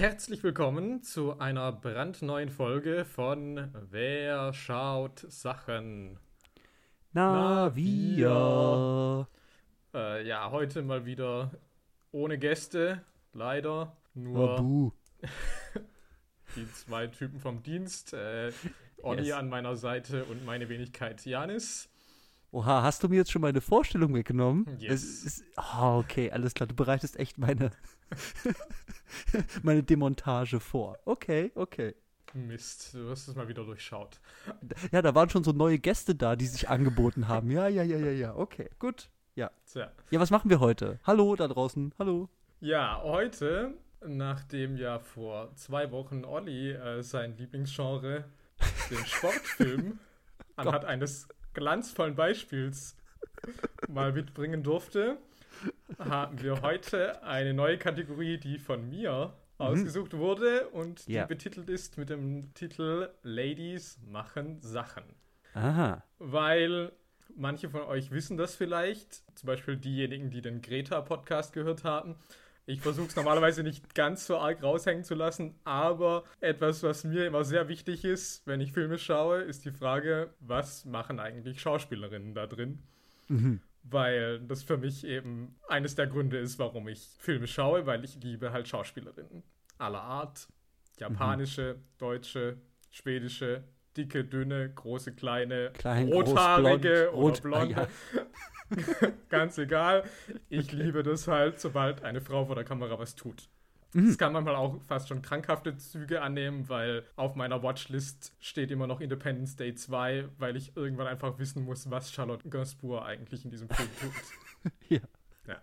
Herzlich willkommen zu einer brandneuen Folge von Wer schaut Sachen? Na, wir. Äh, ja, heute mal wieder ohne Gäste, leider. Nur die zwei Typen vom Dienst. Äh, Olli yes. an meiner Seite und meine Wenigkeit Janis. Oha, hast du mir jetzt schon meine Vorstellung weggenommen? Yes. Ist, oh, okay, alles klar. Du bereitest echt meine, meine Demontage vor. Okay, okay. Mist, du hast es mal wieder durchschaut. Ja, da waren schon so neue Gäste da, die sich angeboten haben. Ja, ja, ja, ja, ja. Okay, gut. Ja. Tja. Ja, was machen wir heute? Hallo da draußen. Hallo. Ja, heute, nachdem ja vor zwei Wochen Olli äh, sein Lieblingsgenre, den Sportfilm, anhand eines glanzvollen Beispiels mal mitbringen durfte, haben wir heute eine neue Kategorie, die von mir mhm. ausgesucht wurde und die ja. betitelt ist mit dem Titel Ladies machen Sachen. Aha. Weil manche von euch wissen das vielleicht, zum Beispiel diejenigen, die den Greta-Podcast gehört haben. Ich versuche es normalerweise nicht ganz so arg raushängen zu lassen, aber etwas, was mir immer sehr wichtig ist, wenn ich Filme schaue, ist die Frage, was machen eigentlich Schauspielerinnen da drin? Mhm. Weil das für mich eben eines der Gründe ist, warum ich Filme schaue, weil ich liebe halt Schauspielerinnen aller Art. Japanische, mhm. deutsche, schwedische, dicke, dünne, große, kleine, Klein, rothaarige groß, blond, oder blonde. Ah, ja. Ganz egal. Ich liebe das halt, sobald eine Frau vor der Kamera was tut. Es mhm. kann manchmal auch fast schon krankhafte Züge annehmen, weil auf meiner Watchlist steht immer noch Independence Day 2, weil ich irgendwann einfach wissen muss, was Charlotte Gainsbourg eigentlich in diesem Film tut. ja. Ja.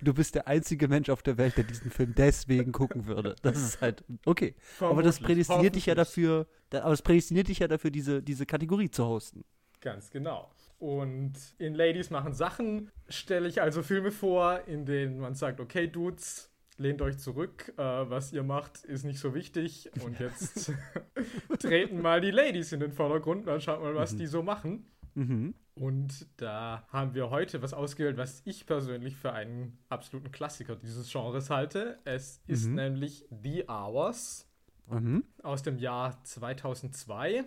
Du bist der einzige Mensch auf der Welt, der diesen Film deswegen gucken würde. Das ist halt okay. aber das prädestiniert dich ja dafür, aber es prädestiniert dich ja dafür, diese, diese Kategorie zu hosten. Ganz genau. Und in Ladies machen Sachen stelle ich also Filme vor, in denen man sagt, okay, Dudes, lehnt euch zurück, äh, was ihr macht, ist nicht so wichtig. Und jetzt treten mal die Ladies in den Vordergrund, dann schaut mal, was mhm. die so machen. Mhm. Und da haben wir heute was ausgewählt, was ich persönlich für einen absoluten Klassiker dieses Genres halte. Es ist mhm. nämlich The Hours mhm. aus dem Jahr 2002.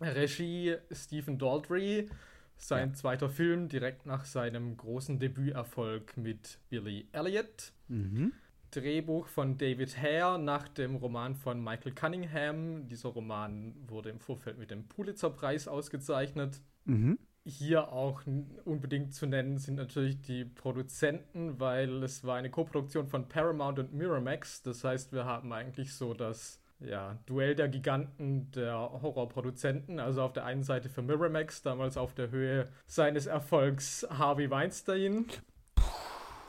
Regie Stephen Daldry sein ja. zweiter Film direkt nach seinem großen Debüterfolg mit Billy Elliot. Mhm. Drehbuch von David Hare nach dem Roman von Michael Cunningham. Dieser Roman wurde im Vorfeld mit dem Pulitzer-Preis ausgezeichnet. Mhm. Hier auch unbedingt zu nennen sind natürlich die Produzenten, weil es war eine Koproduktion von Paramount und Miramax. Das heißt, wir haben eigentlich so das ja, Duell der Giganten der Horrorproduzenten. Also auf der einen Seite für Miramax, damals auf der Höhe seines Erfolgs Harvey Weinstein.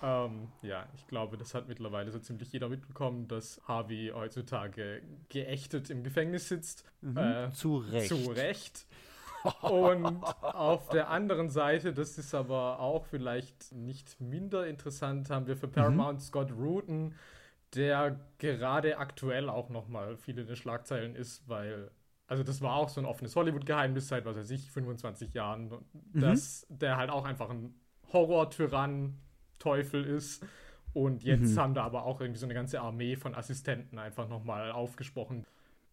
Ähm, ja, ich glaube, das hat mittlerweile so ziemlich jeder mitbekommen, dass Harvey heutzutage geächtet im Gefängnis sitzt. Mhm, äh, zu Recht. Zu Recht. Und auf der anderen Seite, das ist aber auch vielleicht nicht minder interessant, haben wir für Paramount mhm. Scott Rudin, der gerade aktuell auch nochmal viel in den Schlagzeilen ist, weil, also das war auch so ein offenes Hollywood-Geheimnis seit, was weiß ich, 25 Jahren, mhm. dass der halt auch einfach ein Horror-Tyrann, Teufel ist. Und jetzt mhm. haben da aber auch irgendwie so eine ganze Armee von Assistenten einfach nochmal aufgesprochen.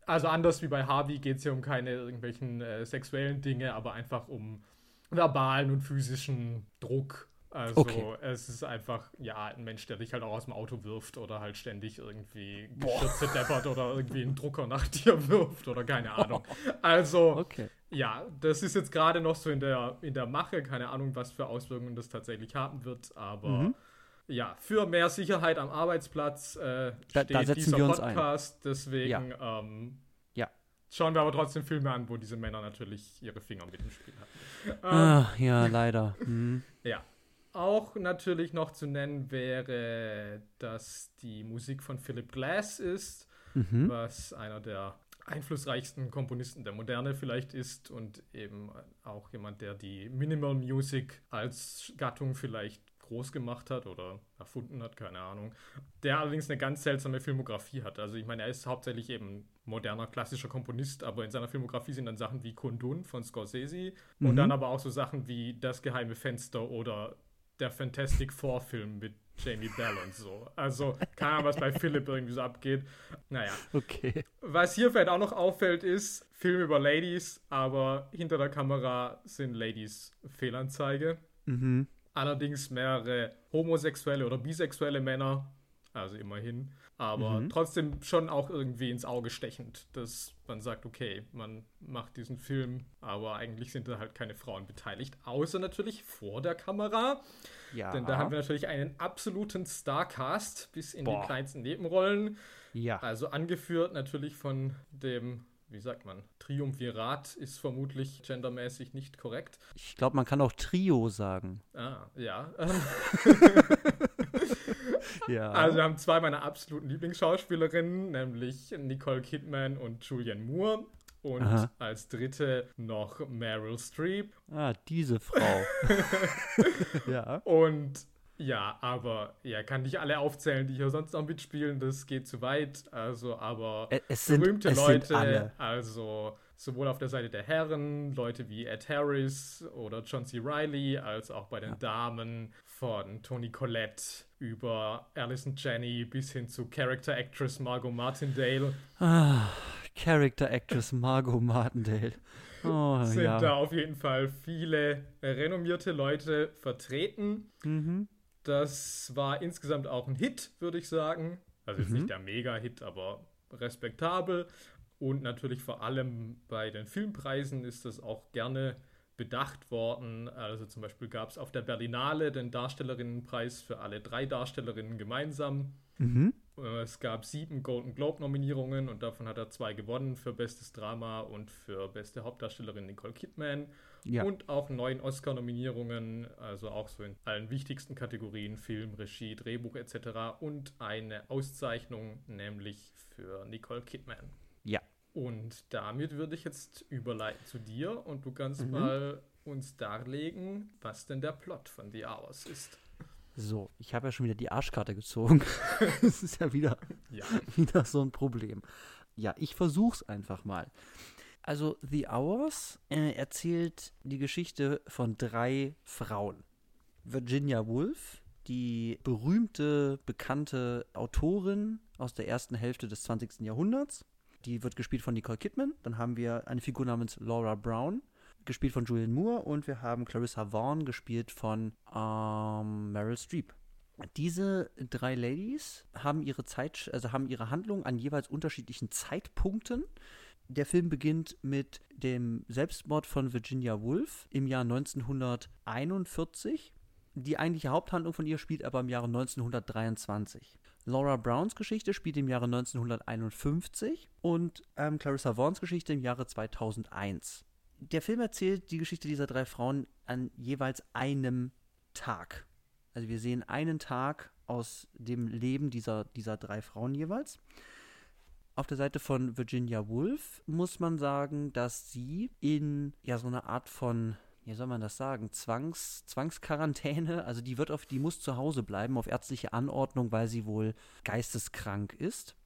Also anders wie bei Harvey geht es hier um keine irgendwelchen äh, sexuellen Dinge, aber einfach um verbalen und physischen Druck also okay. es ist einfach, ja, ein Mensch, der dich halt auch aus dem Auto wirft oder halt ständig irgendwie Geschütze deppert oder irgendwie einen Drucker nach dir wirft oder keine Ahnung. Also, okay. ja, das ist jetzt gerade noch so in der, in der Mache, keine Ahnung, was für Auswirkungen das tatsächlich haben wird, aber mhm. ja, für mehr Sicherheit am Arbeitsplatz äh, da, steht da dieser Podcast, deswegen ja. Ähm, ja. schauen wir aber trotzdem Filme an, wo diese Männer natürlich ihre Finger mit im Spiel hatten. Ah, ähm, ja, leider. Mhm. Ja, auch natürlich noch zu nennen wäre, dass die Musik von Philip Glass ist, mhm. was einer der einflussreichsten Komponisten der Moderne vielleicht ist und eben auch jemand, der die Minimal Music als Gattung vielleicht groß gemacht hat oder erfunden hat, keine Ahnung. Der allerdings eine ganz seltsame Filmografie hat. Also ich meine, er ist hauptsächlich eben moderner, klassischer Komponist, aber in seiner Filmografie sind dann Sachen wie Kundun von Scorsese mhm. und dann aber auch so Sachen wie Das geheime Fenster oder der Fantastic Four-Film mit Jamie Bell und so. Also, keine Ahnung, was bei Philipp irgendwie so abgeht. Naja. Okay. Was hier vielleicht auch noch auffällt, ist Film über Ladies, aber hinter der Kamera sind Ladies Fehlanzeige. Mhm. Allerdings mehrere homosexuelle oder bisexuelle Männer, also immerhin, aber mhm. trotzdem schon auch irgendwie ins Auge stechend, dass man sagt, okay, man macht diesen Film, aber eigentlich sind da halt keine Frauen beteiligt, außer natürlich vor der Kamera. Ja. Denn da haben wir natürlich einen absoluten Starcast bis in Boah. die kleinsten Nebenrollen. Ja. Also angeführt natürlich von dem wie sagt man, Triumvirat ist vermutlich gendermäßig nicht korrekt. Ich glaube, man kann auch Trio sagen. Ah, ja. ja. Also wir haben zwei meiner absoluten Lieblingsschauspielerinnen, nämlich Nicole Kidman und Julianne Moore. Und Aha. als dritte noch Meryl Streep. Ah, diese Frau. ja. Und ja, aber ja, kann nicht alle aufzählen, die hier sonst noch mitspielen, das geht zu weit. Also, aber es sind, berühmte es Leute, also sowohl auf der Seite der Herren, Leute wie Ed Harris oder John C. Riley, als auch bei den ja. Damen von Tony Collette über Alison Jenny bis hin zu Character Actress Margot Martindale. Ah, Character Actress Margot Martindale. Oh, sind ja. da auf jeden Fall viele renommierte Leute vertreten. Mhm. Das war insgesamt auch ein Hit, würde ich sagen. Also jetzt mhm. nicht der Mega-Hit, aber respektabel. Und natürlich vor allem bei den Filmpreisen ist das auch gerne bedacht worden. Also zum Beispiel gab es auf der Berlinale den Darstellerinnenpreis für alle drei Darstellerinnen gemeinsam. Mhm. Äh, es gab sieben Golden Globe-Nominierungen und davon hat er zwei gewonnen für Bestes Drama und für Beste Hauptdarstellerin Nicole Kidman. Ja. Und auch neun Oscar-Nominierungen, also auch so in allen wichtigsten Kategorien, Film, Regie, Drehbuch etc. Und eine Auszeichnung, nämlich für Nicole Kidman. Ja. Und damit würde ich jetzt überleiten zu dir und du kannst mhm. mal uns darlegen, was denn der Plot von The Hours ist. So, ich habe ja schon wieder die Arschkarte gezogen. das ist ja wieder, ja. wieder so ein Problem. Ja, ich versuch's einfach mal. Also The Hours äh, erzählt die Geschichte von drei Frauen. Virginia Woolf, die berühmte, bekannte Autorin aus der ersten Hälfte des 20. Jahrhunderts. Die wird gespielt von Nicole Kidman. Dann haben wir eine Figur namens Laura Brown, gespielt von Julian Moore. Und wir haben Clarissa Vaughn, gespielt von ähm, Meryl Streep. Diese drei Ladies haben ihre Zeit, also haben ihre Handlung an jeweils unterschiedlichen Zeitpunkten der Film beginnt mit dem Selbstmord von Virginia Woolf im Jahr 1941. Die eigentliche Haupthandlung von ihr spielt aber im Jahre 1923. Laura Browns Geschichte spielt im Jahre 1951 und ähm, Clarissa Vaughns Geschichte im Jahre 2001. Der Film erzählt die Geschichte dieser drei Frauen an jeweils einem Tag. Also wir sehen einen Tag aus dem Leben dieser, dieser drei Frauen jeweils. Auf der Seite von Virginia Woolf muss man sagen, dass sie in ja so eine Art von wie soll man das sagen, Zwangs, Zwangsquarantäne. Also die wird auf, die muss zu Hause bleiben auf ärztliche Anordnung, weil sie wohl geisteskrank ist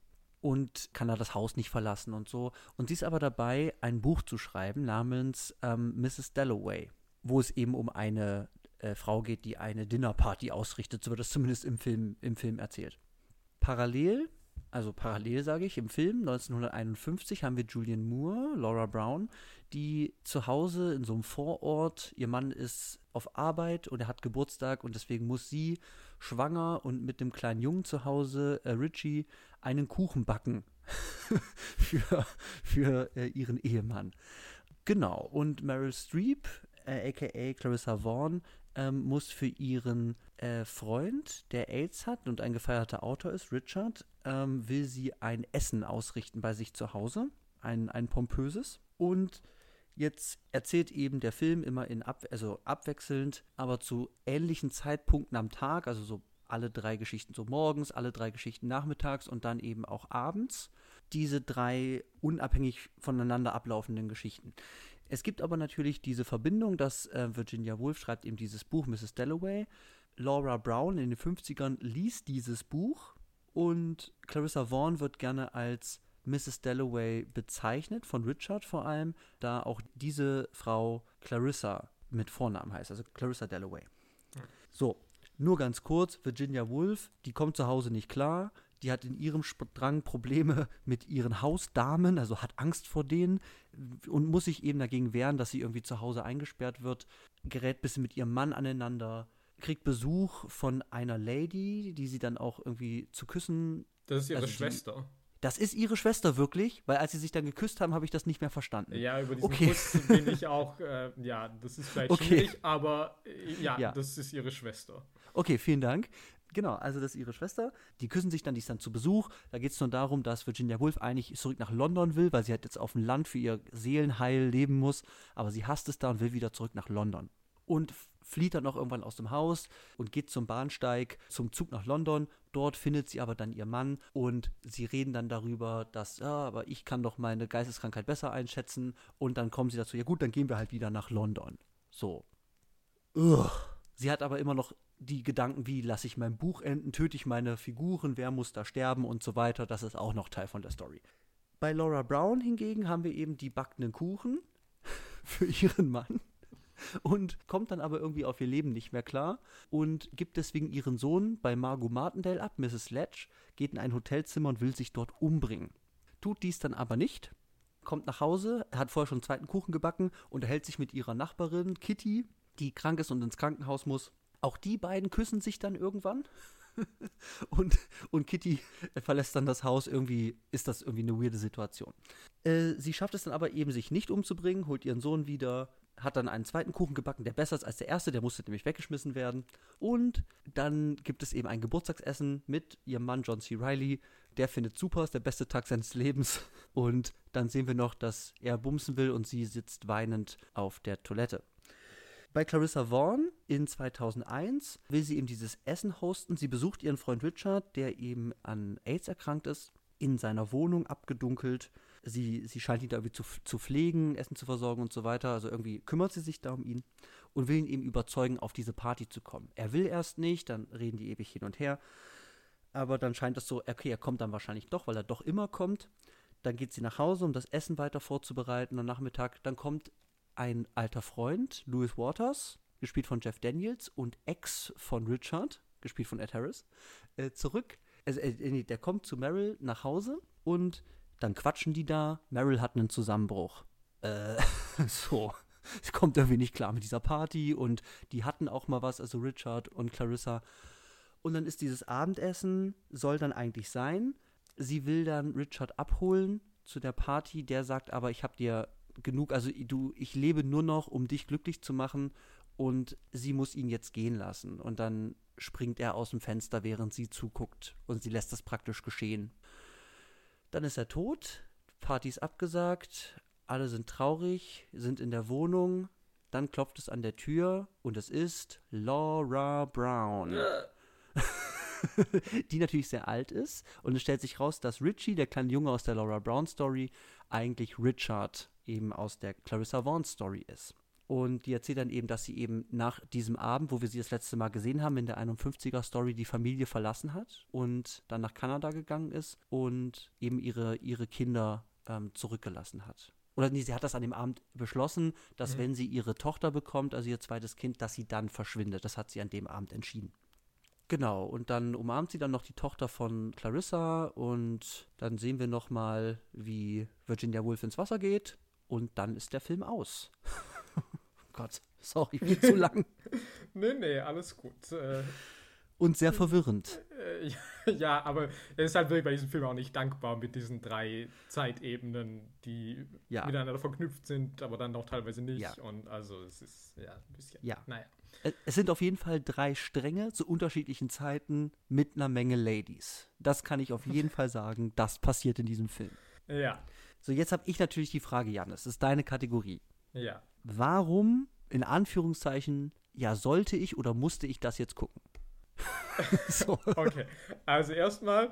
und kann da das Haus nicht verlassen und so. Und sie ist aber dabei, ein Buch zu schreiben namens ähm, Mrs. Dalloway, wo es eben um eine äh, Frau geht, die eine Dinnerparty ausrichtet. So wird es zumindest im Film, im Film erzählt. Parallel also parallel sage ich, im Film 1951 haben wir Julian Moore, Laura Brown, die zu Hause in so einem Vorort, ihr Mann ist auf Arbeit und er hat Geburtstag und deswegen muss sie schwanger und mit dem kleinen Jungen zu Hause, äh, Richie, einen Kuchen backen für, für äh, ihren Ehemann. Genau, und Meryl Streep, äh, aka Clarissa Vaughn, ähm, muss für ihren äh, Freund, der AIDS hat und ein gefeierter Autor ist, Richard, ähm, will sie ein Essen ausrichten bei sich zu Hause, ein, ein pompöses. Und jetzt erzählt eben der Film immer in ab, also abwechselnd, aber zu ähnlichen Zeitpunkten am Tag, also so alle drei Geschichten so morgens, alle drei Geschichten nachmittags und dann eben auch abends, diese drei unabhängig voneinander ablaufenden Geschichten. Es gibt aber natürlich diese Verbindung, dass äh, Virginia Woolf schreibt eben dieses Buch Mrs. Dalloway. Laura Brown in den 50ern liest dieses Buch und Clarissa Vaughn wird gerne als Mrs. Dalloway bezeichnet, von Richard vor allem, da auch diese Frau Clarissa mit Vornamen heißt, also Clarissa Dalloway. So, nur ganz kurz, Virginia Woolf, die kommt zu Hause nicht klar, die hat in ihrem Drang Probleme mit ihren Hausdamen, also hat Angst vor denen und muss sich eben dagegen wehren, dass sie irgendwie zu Hause eingesperrt wird, gerät ein bisschen mit ihrem Mann aneinander, kriegt Besuch von einer Lady, die sie dann auch irgendwie zu küssen. Das ist ihre also Schwester. Die, das ist ihre Schwester wirklich, weil als sie sich dann geküsst haben, habe ich das nicht mehr verstanden. Ja, über diesen okay. Kuss bin ich auch, äh, ja, das ist vielleicht okay. schwierig, aber äh, ja, ja, das ist ihre Schwester. Okay, vielen Dank. Genau, also das ist ihre Schwester. Die küssen sich dann, die ist dann zu Besuch. Da geht es nur darum, dass Virginia Woolf eigentlich zurück nach London will, weil sie halt jetzt auf dem Land für ihr Seelenheil leben muss. Aber sie hasst es da und will wieder zurück nach London. Und flieht dann noch irgendwann aus dem Haus und geht zum Bahnsteig, zum Zug nach London. Dort findet sie aber dann ihr Mann und sie reden dann darüber, dass, ja, aber ich kann doch meine Geisteskrankheit besser einschätzen. Und dann kommen sie dazu, ja gut, dann gehen wir halt wieder nach London. So. Ugh. Sie hat aber immer noch die Gedanken wie, lasse ich mein Buch enden, töte ich meine Figuren, wer muss da sterben und so weiter. Das ist auch noch Teil von der Story. Bei Laura Brown hingegen haben wir eben die backenden Kuchen für ihren Mann und kommt dann aber irgendwie auf ihr Leben nicht mehr klar und gibt deswegen ihren Sohn bei Margot Martindale ab, Mrs. Ledge, geht in ein Hotelzimmer und will sich dort umbringen. Tut dies dann aber nicht, kommt nach Hause, hat vorher schon einen zweiten Kuchen gebacken, unterhält sich mit ihrer Nachbarin Kitty, die krank ist und ins Krankenhaus muss. Auch die beiden küssen sich dann irgendwann. und, und Kitty verlässt dann das Haus. Irgendwie ist das irgendwie eine weirde Situation. Äh, sie schafft es dann aber eben, sich nicht umzubringen, holt ihren Sohn wieder, hat dann einen zweiten Kuchen gebacken, der besser ist als der erste, der musste nämlich weggeschmissen werden. Und dann gibt es eben ein Geburtstagsessen mit ihrem Mann John C. Riley. Der findet super, ist der beste Tag seines Lebens. Und dann sehen wir noch, dass er bumsen will und sie sitzt weinend auf der Toilette. Bei Clarissa Vaughn in 2001 will sie eben dieses Essen hosten. Sie besucht ihren Freund Richard, der eben an AIDS erkrankt ist, in seiner Wohnung abgedunkelt sie, sie scheint ihn da irgendwie zu, zu pflegen, Essen zu versorgen und so weiter. Also irgendwie kümmert sie sich da um ihn und will ihn eben überzeugen, auf diese Party zu kommen. Er will erst nicht, dann reden die ewig hin und her. Aber dann scheint es so, okay, er kommt dann wahrscheinlich doch, weil er doch immer kommt. Dann geht sie nach Hause, um das Essen weiter vorzubereiten am Nachmittag. Dann kommt ein alter Freund, Louis Waters, gespielt von Jeff Daniels, und Ex von Richard, gespielt von Ed Harris, äh, zurück. Also, äh, der kommt zu Meryl nach Hause und dann quatschen die da. Meryl hat einen Zusammenbruch. Äh, so. Sie kommt irgendwie nicht klar mit dieser Party und die hatten auch mal was, also Richard und Clarissa. Und dann ist dieses Abendessen, soll dann eigentlich sein. Sie will dann Richard abholen zu der Party. Der sagt aber, ich habe dir genug, also du, ich lebe nur noch, um dich glücklich zu machen. Und sie muss ihn jetzt gehen lassen. Und dann springt er aus dem Fenster, während sie zuguckt. Und sie lässt das praktisch geschehen. Dann ist er tot, Party ist abgesagt, alle sind traurig, sind in der Wohnung. Dann klopft es an der Tür und es ist Laura Brown. die natürlich sehr alt ist. Und es stellt sich raus, dass Richie, der kleine Junge aus der Laura Brown Story, eigentlich Richard eben aus der Clarissa Vaughn Story ist. Und die erzählt dann eben, dass sie eben nach diesem Abend, wo wir sie das letzte Mal gesehen haben, in der 51er Story die Familie verlassen hat und dann nach Kanada gegangen ist und eben ihre, ihre Kinder ähm, zurückgelassen hat. Oder nee, sie hat das an dem Abend beschlossen, dass mhm. wenn sie ihre Tochter bekommt, also ihr zweites Kind, dass sie dann verschwindet. Das hat sie an dem Abend entschieden. Genau, und dann umarmt sie dann noch die Tochter von Clarissa und dann sehen wir noch mal, wie Virginia Woolf ins Wasser geht und dann ist der Film aus. Gott, sorry, viel zu lang. nee, nee, alles gut. Äh, und sehr verwirrend. Äh, ja, aber es ist halt wirklich bei diesem Film auch nicht dankbar mit diesen drei Zeitebenen, die ja. miteinander verknüpft sind, aber dann auch teilweise nicht. Ja. Und also es ist ja ein bisschen. Ja. Naja. Es sind auf jeden Fall drei Stränge zu unterschiedlichen Zeiten mit einer Menge Ladies. Das kann ich auf jeden Fall sagen. Das passiert in diesem Film. Ja. So, jetzt habe ich natürlich die Frage, Jan, das ist deine Kategorie. Ja. Warum, in Anführungszeichen, ja, sollte ich oder musste ich das jetzt gucken? so. Okay, also erstmal,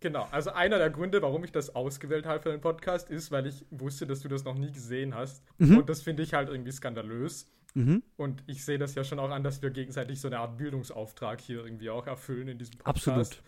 genau, also einer der Gründe, warum ich das ausgewählt habe für den Podcast, ist, weil ich wusste, dass du das noch nie gesehen hast. Mhm. Und das finde ich halt irgendwie skandalös. Mhm. Und ich sehe das ja schon auch an, dass wir gegenseitig so eine Art Bildungsauftrag hier irgendwie auch erfüllen in diesem Podcast. Absolut.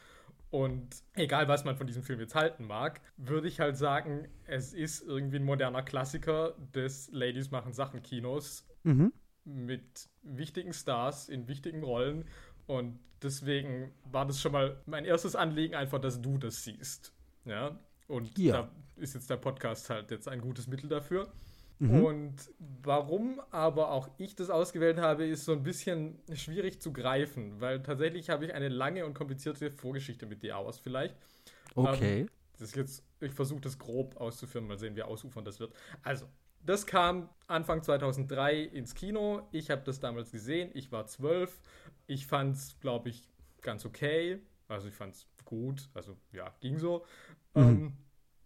Und egal, was man von diesem Film jetzt halten mag, würde ich halt sagen, es ist irgendwie ein moderner Klassiker des Ladies machen Sachen Kinos. Mhm. mit wichtigen Stars in wichtigen Rollen. Und deswegen war das schon mal mein erstes Anliegen, einfach, dass du das siehst. Ja. Und ja. da ist jetzt der Podcast halt jetzt ein gutes Mittel dafür. Mhm. Und warum aber auch ich das ausgewählt habe, ist so ein bisschen schwierig zu greifen, weil tatsächlich habe ich eine lange und komplizierte Vorgeschichte mit The Hours vielleicht. Okay. Ähm, das ist jetzt, ich versuche das grob auszuführen, mal sehen, wie ausufern das wird. Also, das kam Anfang 2003 ins Kino. Ich habe das damals gesehen. Ich war zwölf. Ich fand es, glaube ich, ganz okay. Also ich fand es gut. Also ja, ging so. Mhm. Ähm,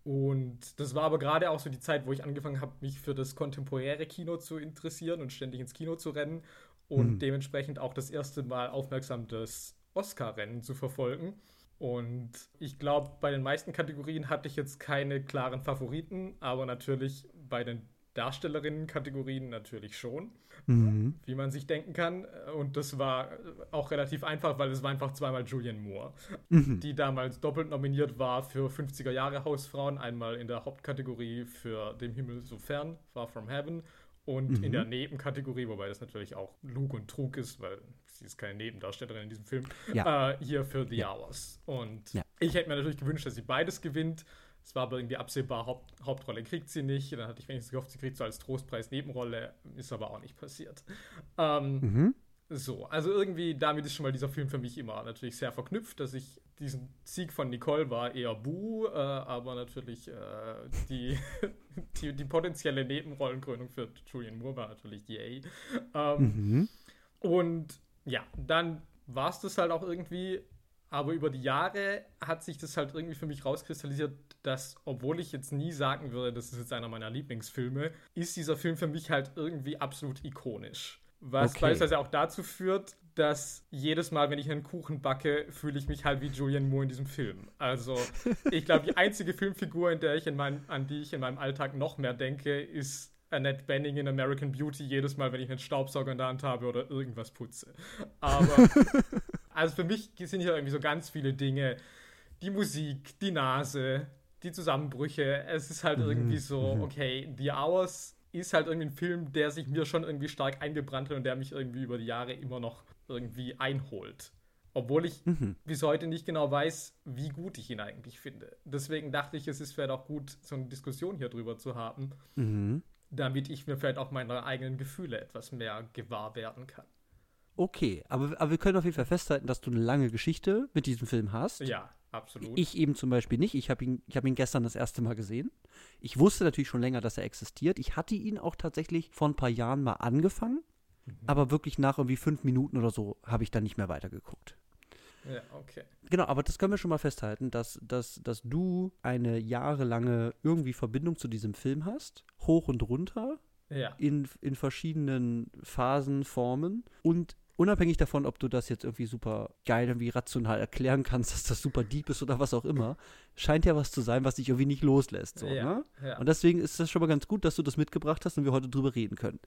und das war aber gerade auch so die Zeit, wo ich angefangen habe, mich für das kontemporäre Kino zu interessieren und ständig ins Kino zu rennen und mhm. dementsprechend auch das erste Mal aufmerksam das Oscar-Rennen zu verfolgen. Und ich glaube, bei den meisten Kategorien hatte ich jetzt keine klaren Favoriten, aber natürlich bei den Darstellerinnen-Kategorien natürlich schon, mhm. wie man sich denken kann. Und das war auch relativ einfach, weil es war einfach zweimal Julianne Moore, mhm. die damals doppelt nominiert war für 50er Jahre Hausfrauen, einmal in der Hauptkategorie für Dem Himmel so fern, Far From Heaven, und mhm. in der Nebenkategorie, wobei das natürlich auch Lug und Trug ist, weil sie ist keine Nebendarstellerin in diesem Film, ja. äh, hier für The ja. Hours. Und ja. ich hätte mir natürlich gewünscht, dass sie beides gewinnt. Es war aber irgendwie absehbar, Haupt, Hauptrolle kriegt sie nicht. Dann hatte ich wenigstens gehofft, sie kriegt so als Trostpreis Nebenrolle. Ist aber auch nicht passiert. Ähm, mhm. So, also irgendwie, damit ist schon mal dieser Film für mich immer natürlich sehr verknüpft, dass ich diesen Sieg von Nicole war eher Buh, äh, aber natürlich äh, die, die, die, potenzielle Nebenrollenkrönung für Julian Moore war natürlich Yay. Ähm, mhm. Und ja, dann war es das halt auch irgendwie aber über die Jahre hat sich das halt irgendwie für mich rauskristallisiert, dass, obwohl ich jetzt nie sagen würde, das ist jetzt einer meiner Lieblingsfilme, ist dieser Film für mich halt irgendwie absolut ikonisch. Was okay. beispielsweise auch dazu führt, dass jedes Mal, wenn ich einen Kuchen backe, fühle ich mich halt wie Julian Moore in diesem Film. Also, ich glaube, die einzige Filmfigur, in der ich in meinem, an die ich in meinem Alltag noch mehr denke, ist Annette Benning in American Beauty jedes Mal, wenn ich einen Staubsauger in der Hand habe oder irgendwas putze. Aber also für mich sind hier irgendwie so ganz viele Dinge. Die Musik, die Nase, die Zusammenbrüche. Es ist halt mhm. irgendwie so, mhm. okay, The Hours ist halt irgendwie ein Film, der sich mir schon irgendwie stark eingebrannt hat und der mich irgendwie über die Jahre immer noch irgendwie einholt. Obwohl ich mhm. bis heute nicht genau weiß, wie gut ich ihn eigentlich finde. Deswegen dachte ich, es ist vielleicht auch gut, so eine Diskussion hier drüber zu haben. Mhm damit ich mir vielleicht auch meine eigenen Gefühle etwas mehr gewahr werden kann. Okay, aber, aber wir können auf jeden Fall festhalten, dass du eine lange Geschichte mit diesem Film hast. Ja, absolut. Ich eben zum Beispiel nicht. Ich habe ihn, hab ihn gestern das erste Mal gesehen. Ich wusste natürlich schon länger, dass er existiert. Ich hatte ihn auch tatsächlich vor ein paar Jahren mal angefangen, mhm. aber wirklich nach irgendwie fünf Minuten oder so habe ich dann nicht mehr weitergeguckt. Ja, okay. Genau, aber das können wir schon mal festhalten, dass, dass, dass du eine jahrelange irgendwie Verbindung zu diesem Film hast, hoch und runter, ja. in, in verschiedenen Phasen, Formen und unabhängig davon, ob du das jetzt irgendwie super geil, irgendwie rational erklären kannst, dass das super deep ist oder was auch immer, scheint ja was zu sein, was dich irgendwie nicht loslässt. So, ja, ne? ja. Und deswegen ist das schon mal ganz gut, dass du das mitgebracht hast und wir heute drüber reden können.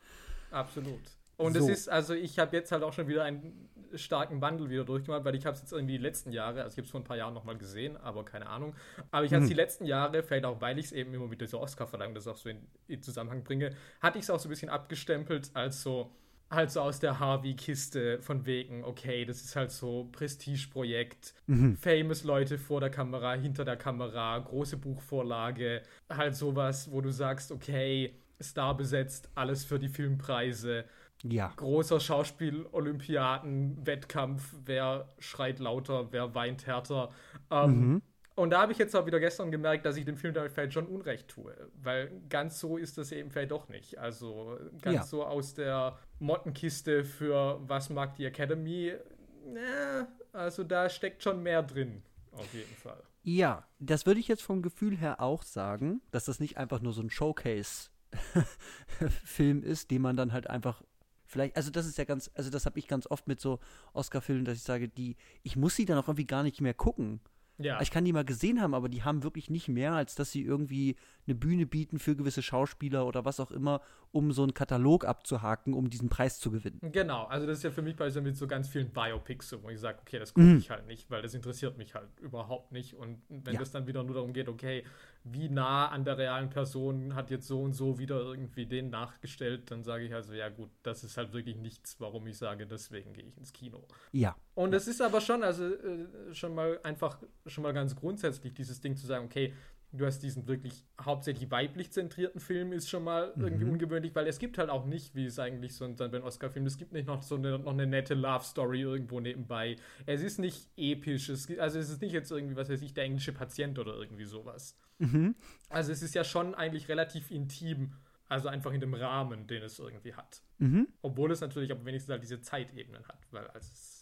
Absolut. Und so. es ist, also ich habe jetzt halt auch schon wieder einen starken Wandel wieder durchgemacht, weil ich habe es jetzt irgendwie die letzten Jahre, also ich habe es vor ein paar Jahren nochmal gesehen, aber keine Ahnung. Aber ich hatte es mhm. die letzten Jahre, vielleicht auch, weil ich es eben immer mit dieser Oscar-Verleihung das auch so in, in Zusammenhang bringe, hatte ich es auch so ein bisschen abgestempelt als so, halt so aus der Harvey-Kiste von wegen, okay, das ist halt so Prestige-Projekt, mhm. famous Leute vor der Kamera, hinter der Kamera, große Buchvorlage, halt sowas, wo du sagst, okay, Star besetzt, alles für die Filmpreise ja. Großer Schauspiel-Olympiaden-Wettkampf, wer schreit lauter, wer weint härter. Ähm, mhm. Und da habe ich jetzt auch wieder gestern gemerkt, dass ich dem Film damit vielleicht schon Unrecht tue. Weil ganz so ist das eben vielleicht doch nicht. Also ganz ja. so aus der Mottenkiste für was mag die Academy. Äh, also da steckt schon mehr drin, auf jeden Fall. Ja, das würde ich jetzt vom Gefühl her auch sagen, dass das nicht einfach nur so ein Showcase-Film ist, den man dann halt einfach vielleicht, also das ist ja ganz, also das habe ich ganz oft mit so Oscar-Filmen, dass ich sage, die, ich muss sie dann auch irgendwie gar nicht mehr gucken, Ja. Ich kann die mal gesehen haben, aber die haben wirklich nicht mehr, als dass sie irgendwie eine Bühne bieten für gewisse Schauspieler oder was auch immer, um so einen Katalog abzuhaken, um diesen Preis zu gewinnen. Genau, also das ist ja für mich bei so mit so ganz vielen Biopics, wo ich sage, okay, das gucke mhm. ich halt nicht, weil das interessiert mich halt überhaupt nicht. Und wenn ja. das dann wieder nur darum geht, okay, wie nah an der realen Person hat jetzt so und so wieder irgendwie den nachgestellt, dann sage ich also, ja gut, das ist halt wirklich nichts, warum ich sage, deswegen gehe ich ins Kino. Ja. Und es ist aber schon, also äh, schon mal einfach, schon mal ganz grundsätzlich dieses Ding zu sagen, okay, du hast diesen wirklich hauptsächlich weiblich zentrierten Film, ist schon mal mhm. irgendwie ungewöhnlich, weil es gibt halt auch nicht, wie es eigentlich so dann bei Oscar-Film, es gibt nicht noch so eine, noch eine nette Love-Story irgendwo nebenbei. Es ist nicht episch, es, also es ist nicht jetzt irgendwie, was weiß ich, der englische Patient oder irgendwie sowas. Mhm. Also es ist ja schon eigentlich relativ intim, also einfach in dem Rahmen, den es irgendwie hat. Mhm. Obwohl es natürlich aber wenigstens halt diese Zeitebenen hat, weil es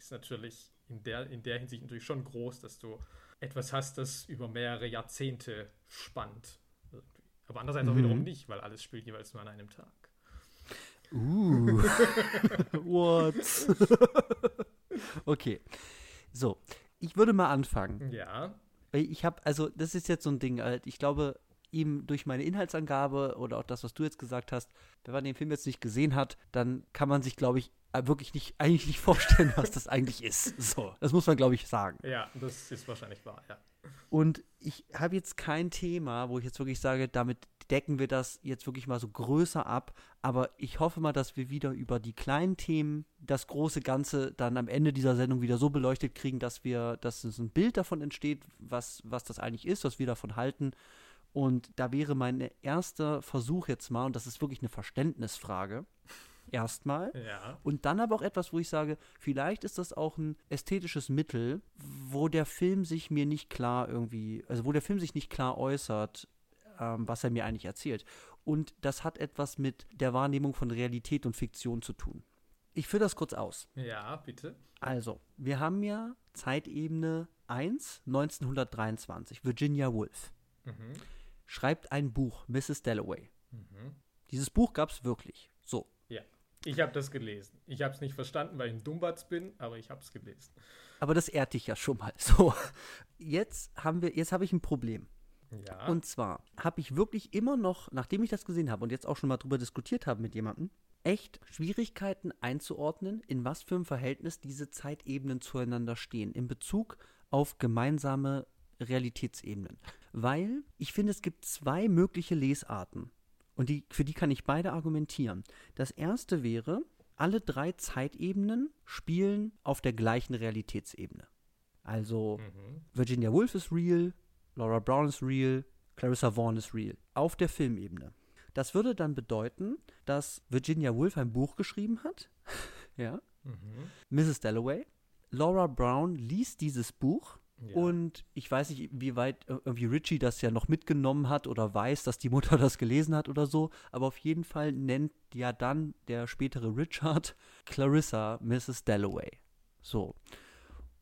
ist natürlich in der, in der Hinsicht natürlich schon groß, dass du etwas hast, das über mehrere Jahrzehnte spannt. Aber andererseits mhm. auch wiederum nicht, weil alles spielt jeweils nur an einem Tag. Uh. What? okay. So, ich würde mal anfangen. Ja. Ich habe, also, das ist jetzt so ein Ding, halt. Ich glaube, ihm durch meine Inhaltsangabe oder auch das, was du jetzt gesagt hast, wenn man den Film jetzt nicht gesehen hat, dann kann man sich, glaube ich, äh, wirklich nicht, eigentlich nicht vorstellen, was das eigentlich ist. So, das muss man, glaube ich, sagen. Ja, das ist wahrscheinlich wahr, ja. Und ich habe jetzt kein Thema, wo ich jetzt wirklich sage, damit decken wir das jetzt wirklich mal so größer ab. Aber ich hoffe mal, dass wir wieder über die kleinen Themen das große Ganze dann am Ende dieser Sendung wieder so beleuchtet kriegen, dass wir, dass ein Bild davon entsteht, was, was das eigentlich ist, was wir davon halten. Und da wäre mein erster Versuch jetzt mal, und das ist wirklich eine Verständnisfrage, erstmal. Ja. Und dann aber auch etwas, wo ich sage, vielleicht ist das auch ein ästhetisches Mittel, wo der Film sich mir nicht klar irgendwie, also wo der Film sich nicht klar äußert, ähm, was er mir eigentlich erzählt. Und das hat etwas mit der Wahrnehmung von Realität und Fiktion zu tun. Ich führe das kurz aus. Ja, bitte. Also, wir haben ja Zeitebene 1, 1923, Virginia Woolf. Mhm. Schreibt ein Buch, Mrs. Dalloway. Mhm. Dieses Buch gab es wirklich. So. Ja. Ich habe das gelesen. Ich habe es nicht verstanden, weil ich ein Dummbatz bin, aber ich habe es gelesen. Aber das ehrt dich ja schon mal. So, jetzt haben wir, jetzt habe ich ein Problem. Ja. Und zwar habe ich wirklich immer noch, nachdem ich das gesehen habe und jetzt auch schon mal drüber diskutiert habe mit jemandem, echt Schwierigkeiten einzuordnen, in was für einem Verhältnis diese Zeitebenen zueinander stehen, in Bezug auf gemeinsame Realitätsebenen. Weil ich finde, es gibt zwei mögliche Lesarten. Und die, für die kann ich beide argumentieren. Das erste wäre, alle drei Zeitebenen spielen auf der gleichen Realitätsebene. Also mhm. Virginia Woolf ist real, Laura Brown ist real, Clarissa Vaughn ist real. Auf der Filmebene. Das würde dann bedeuten, dass Virginia Woolf ein Buch geschrieben hat. ja. Mhm. Mrs. Dalloway. Laura Brown liest dieses Buch und ich weiß nicht, wie weit irgendwie Richie das ja noch mitgenommen hat oder weiß, dass die Mutter das gelesen hat oder so, aber auf jeden Fall nennt ja dann der spätere Richard Clarissa Mrs. Dalloway. So.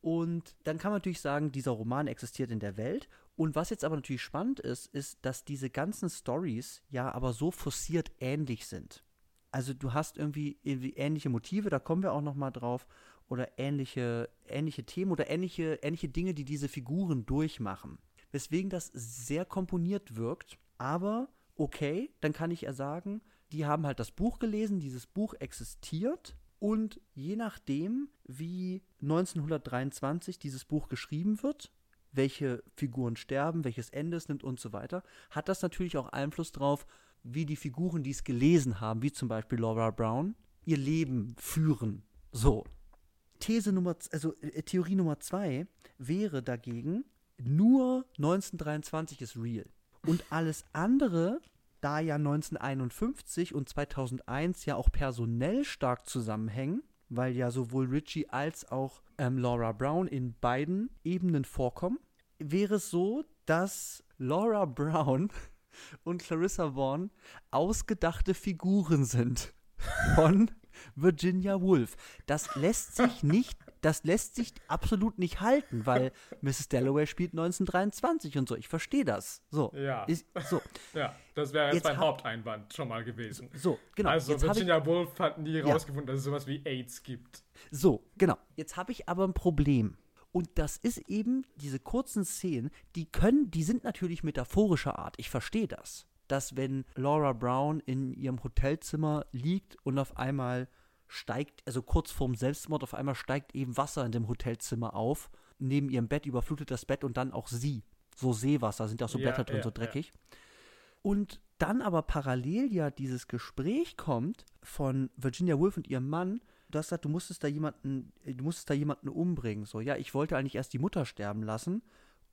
Und dann kann man natürlich sagen, dieser Roman existiert in der Welt. Und was jetzt aber natürlich spannend ist, ist, dass diese ganzen Stories ja aber so forciert ähnlich sind. Also du hast irgendwie, irgendwie ähnliche Motive, da kommen wir auch noch mal drauf oder ähnliche, ähnliche Themen oder ähnliche, ähnliche Dinge, die diese Figuren durchmachen. Weswegen das sehr komponiert wirkt, aber okay, dann kann ich ja sagen, die haben halt das Buch gelesen, dieses Buch existiert und je nachdem, wie 1923 dieses Buch geschrieben wird, welche Figuren sterben, welches Ende es nimmt und so weiter, hat das natürlich auch Einfluss darauf, wie die Figuren, die es gelesen haben, wie zum Beispiel Laura Brown, ihr Leben führen. So, These Nummer, also äh, Theorie Nummer zwei wäre dagegen, nur 1923 ist real. Und alles andere, da ja 1951 und 2001 ja auch personell stark zusammenhängen, weil ja sowohl Richie als auch ähm, Laura Brown in beiden Ebenen vorkommen, wäre es so, dass Laura Brown und Clarissa Vaughn ausgedachte Figuren sind von Virginia Woolf. Das lässt sich nicht, das lässt sich absolut nicht halten, weil Mrs. Dalloway spielt 1923 und so. Ich verstehe das. So. Ja. Ist, so. ja, das wäre jetzt, mein Haupteinwand schon mal gewesen. So, genau. Also jetzt Virginia Woolf hat nie ja. rausgefunden, dass es sowas wie AIDS gibt. So, genau. Jetzt habe ich aber ein Problem. Und das ist eben diese kurzen Szenen, die können, die sind natürlich metaphorischer Art. Ich verstehe das. Dass wenn Laura Brown in ihrem Hotelzimmer liegt und auf einmal steigt, also kurz vorm Selbstmord, auf einmal steigt eben Wasser in dem Hotelzimmer auf, neben ihrem Bett, überflutet das Bett und dann auch sie. So Seewasser, sind auch so Blätter ja, drin, ja, so dreckig. Ja. Und dann aber parallel ja dieses Gespräch kommt von Virginia Woolf und ihrem Mann, du hast gesagt, du musstest da jemanden, du musstest da jemanden umbringen. So, ja, ich wollte eigentlich erst die Mutter sterben lassen.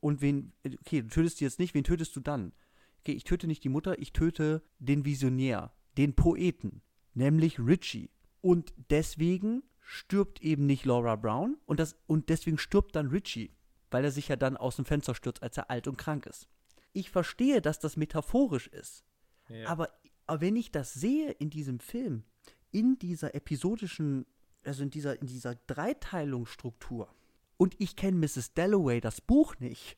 Und wen, okay, du tötest die jetzt nicht, wen tötest du dann? Okay, ich töte nicht die Mutter, ich töte den Visionär, den Poeten, nämlich Richie. Und deswegen stirbt eben nicht Laura Brown und, das, und deswegen stirbt dann Richie, weil er sich ja dann aus dem Fenster stürzt, als er alt und krank ist. Ich verstehe, dass das metaphorisch ist. Ja. Aber, aber wenn ich das sehe in diesem Film, in dieser episodischen, also in dieser, in dieser Dreiteilungsstruktur, und ich kenne Mrs. Dalloway, das Buch nicht,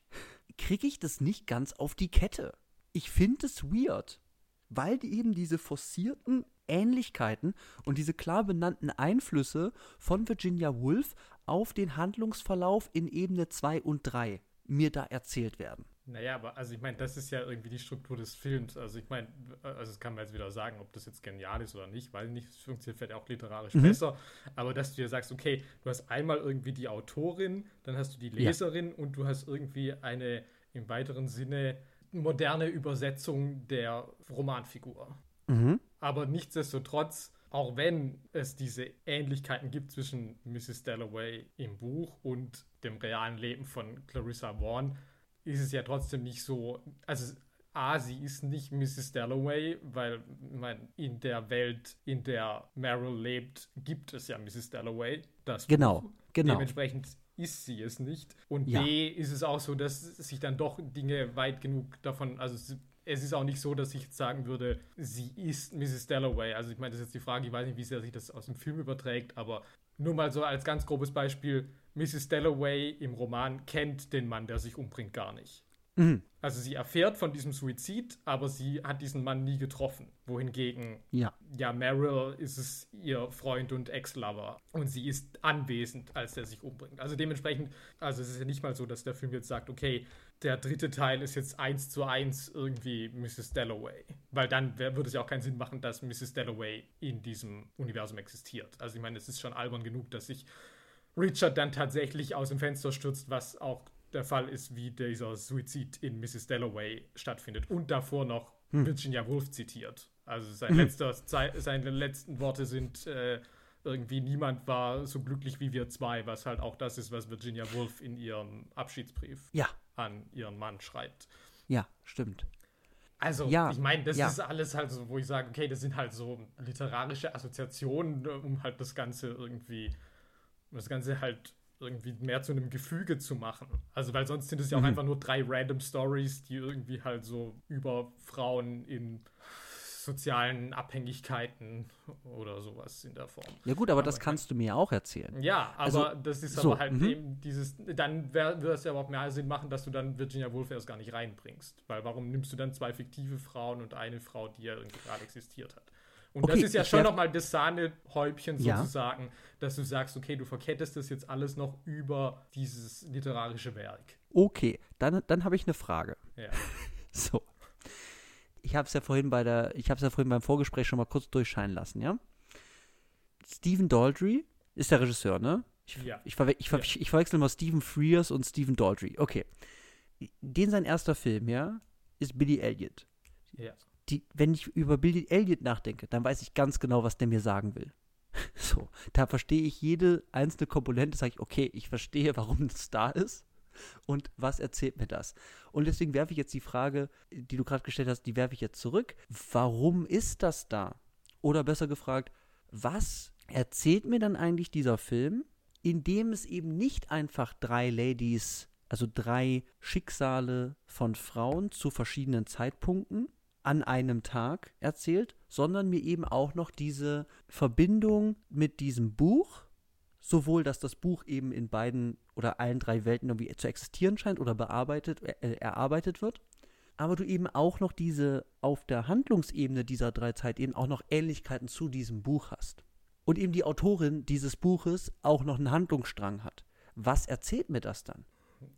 kriege ich das nicht ganz auf die Kette. Ich finde es weird, weil die eben diese forcierten Ähnlichkeiten und diese klar benannten Einflüsse von Virginia Woolf auf den Handlungsverlauf in Ebene 2 und 3 mir da erzählt werden. Naja, aber also ich meine, das ist ja irgendwie die Struktur des Films. Also ich meine, also das kann man jetzt wieder sagen, ob das jetzt genial ist oder nicht, weil nicht, es funktioniert vielleicht auch literarisch mhm. besser. Aber dass du dir sagst, okay, du hast einmal irgendwie die Autorin, dann hast du die Leserin ja. und du hast irgendwie eine im weiteren Sinne moderne Übersetzung der Romanfigur. Mhm. Aber nichtsdestotrotz, auch wenn es diese Ähnlichkeiten gibt zwischen Mrs. Dalloway im Buch und dem realen Leben von Clarissa Vaughn, ist es ja trotzdem nicht so, also A, sie ist nicht Mrs. Dalloway, weil man in der Welt, in der Meryl lebt, gibt es ja Mrs. Dalloway. Das genau, Buch. genau. Dementsprechend ist sie es nicht. Und ja. B, ist es auch so, dass sich dann doch Dinge weit genug davon, also es ist auch nicht so, dass ich jetzt sagen würde, sie ist Mrs. Dalloway. Also ich meine, das ist jetzt die Frage, ich weiß nicht, wie sehr sich das aus dem Film überträgt, aber nur mal so als ganz grobes Beispiel, Mrs. Dalloway im Roman kennt den Mann, der sich umbringt, gar nicht. Mhm. Also sie erfährt von diesem Suizid, aber sie hat diesen Mann nie getroffen. Wohingegen, ja, ja Meryl ist es ihr Freund und Ex-Lover. Und sie ist anwesend, als er sich umbringt. Also dementsprechend, also es ist ja nicht mal so, dass der Film jetzt sagt, okay, der dritte Teil ist jetzt eins zu eins irgendwie Mrs. Dalloway. Weil dann würde es ja auch keinen Sinn machen, dass Mrs. Dalloway in diesem Universum existiert. Also ich meine, es ist schon albern genug, dass sich Richard dann tatsächlich aus dem Fenster stürzt, was auch der Fall ist, wie dieser Suizid in Mrs. Dalloway stattfindet. Und davor noch hm. Virginia Woolf zitiert. Also sein hm. letzter, seine letzten Worte sind äh, irgendwie niemand war so glücklich wie wir zwei, was halt auch das ist, was Virginia Woolf in ihrem Abschiedsbrief ja. an ihren Mann schreibt. Ja, stimmt. Also, ja, ich meine, das ja. ist alles halt so, wo ich sage, okay, das sind halt so literarische Assoziationen, um halt das Ganze irgendwie das Ganze halt irgendwie mehr zu einem Gefüge zu machen. Also, weil sonst sind es ja auch mhm. einfach nur drei random Stories, die irgendwie halt so über Frauen in sozialen Abhängigkeiten oder sowas in der Form. Ja gut, aber, aber das kannst du mir auch erzählen. Ja, aber also, das ist so, aber halt -hmm. eben dieses, dann würde es ja aber auch mehr Sinn machen, dass du dann Virginia Woolf erst gar nicht reinbringst. Weil warum nimmst du dann zwei fiktive Frauen und eine Frau, die ja irgendwie gerade existiert hat? Und okay, das ist ja schon nochmal das Sahnehäubchen sozusagen, ja. dass du sagst, okay, du verkettest das jetzt alles noch über dieses literarische Werk. Okay, dann, dann habe ich eine Frage. Ja. so. Ich habe es ja vorhin bei der, ich habe es ja vorhin beim Vorgespräch schon mal kurz durchscheinen lassen, ja? Stephen Daldry ist der Regisseur, ne? Ich, ja. ich, verwe ich, ver ja. ich, verwechsel mal Stephen Frears und Stephen Daldry. Okay. Den sein erster Film, ja, ist Billy Elliot. Ja die, wenn ich über Billy Elliot nachdenke, dann weiß ich ganz genau, was der mir sagen will. So, da verstehe ich jede einzelne Komponente, sage ich, okay, ich verstehe, warum es da ist und was erzählt mir das. Und deswegen werfe ich jetzt die Frage, die du gerade gestellt hast, die werfe ich jetzt zurück. Warum ist das da? Oder besser gefragt, was erzählt mir dann eigentlich dieser Film, in dem es eben nicht einfach drei Ladies, also drei Schicksale von Frauen zu verschiedenen Zeitpunkten an einem Tag erzählt, sondern mir eben auch noch diese Verbindung mit diesem Buch, sowohl dass das Buch eben in beiden oder allen drei Welten irgendwie zu existieren scheint oder bearbeitet, äh, erarbeitet wird, aber du eben auch noch diese auf der Handlungsebene dieser drei Zeitebenen auch noch Ähnlichkeiten zu diesem Buch hast. Und eben die Autorin dieses Buches auch noch einen Handlungsstrang hat. was erzählt mir das dann?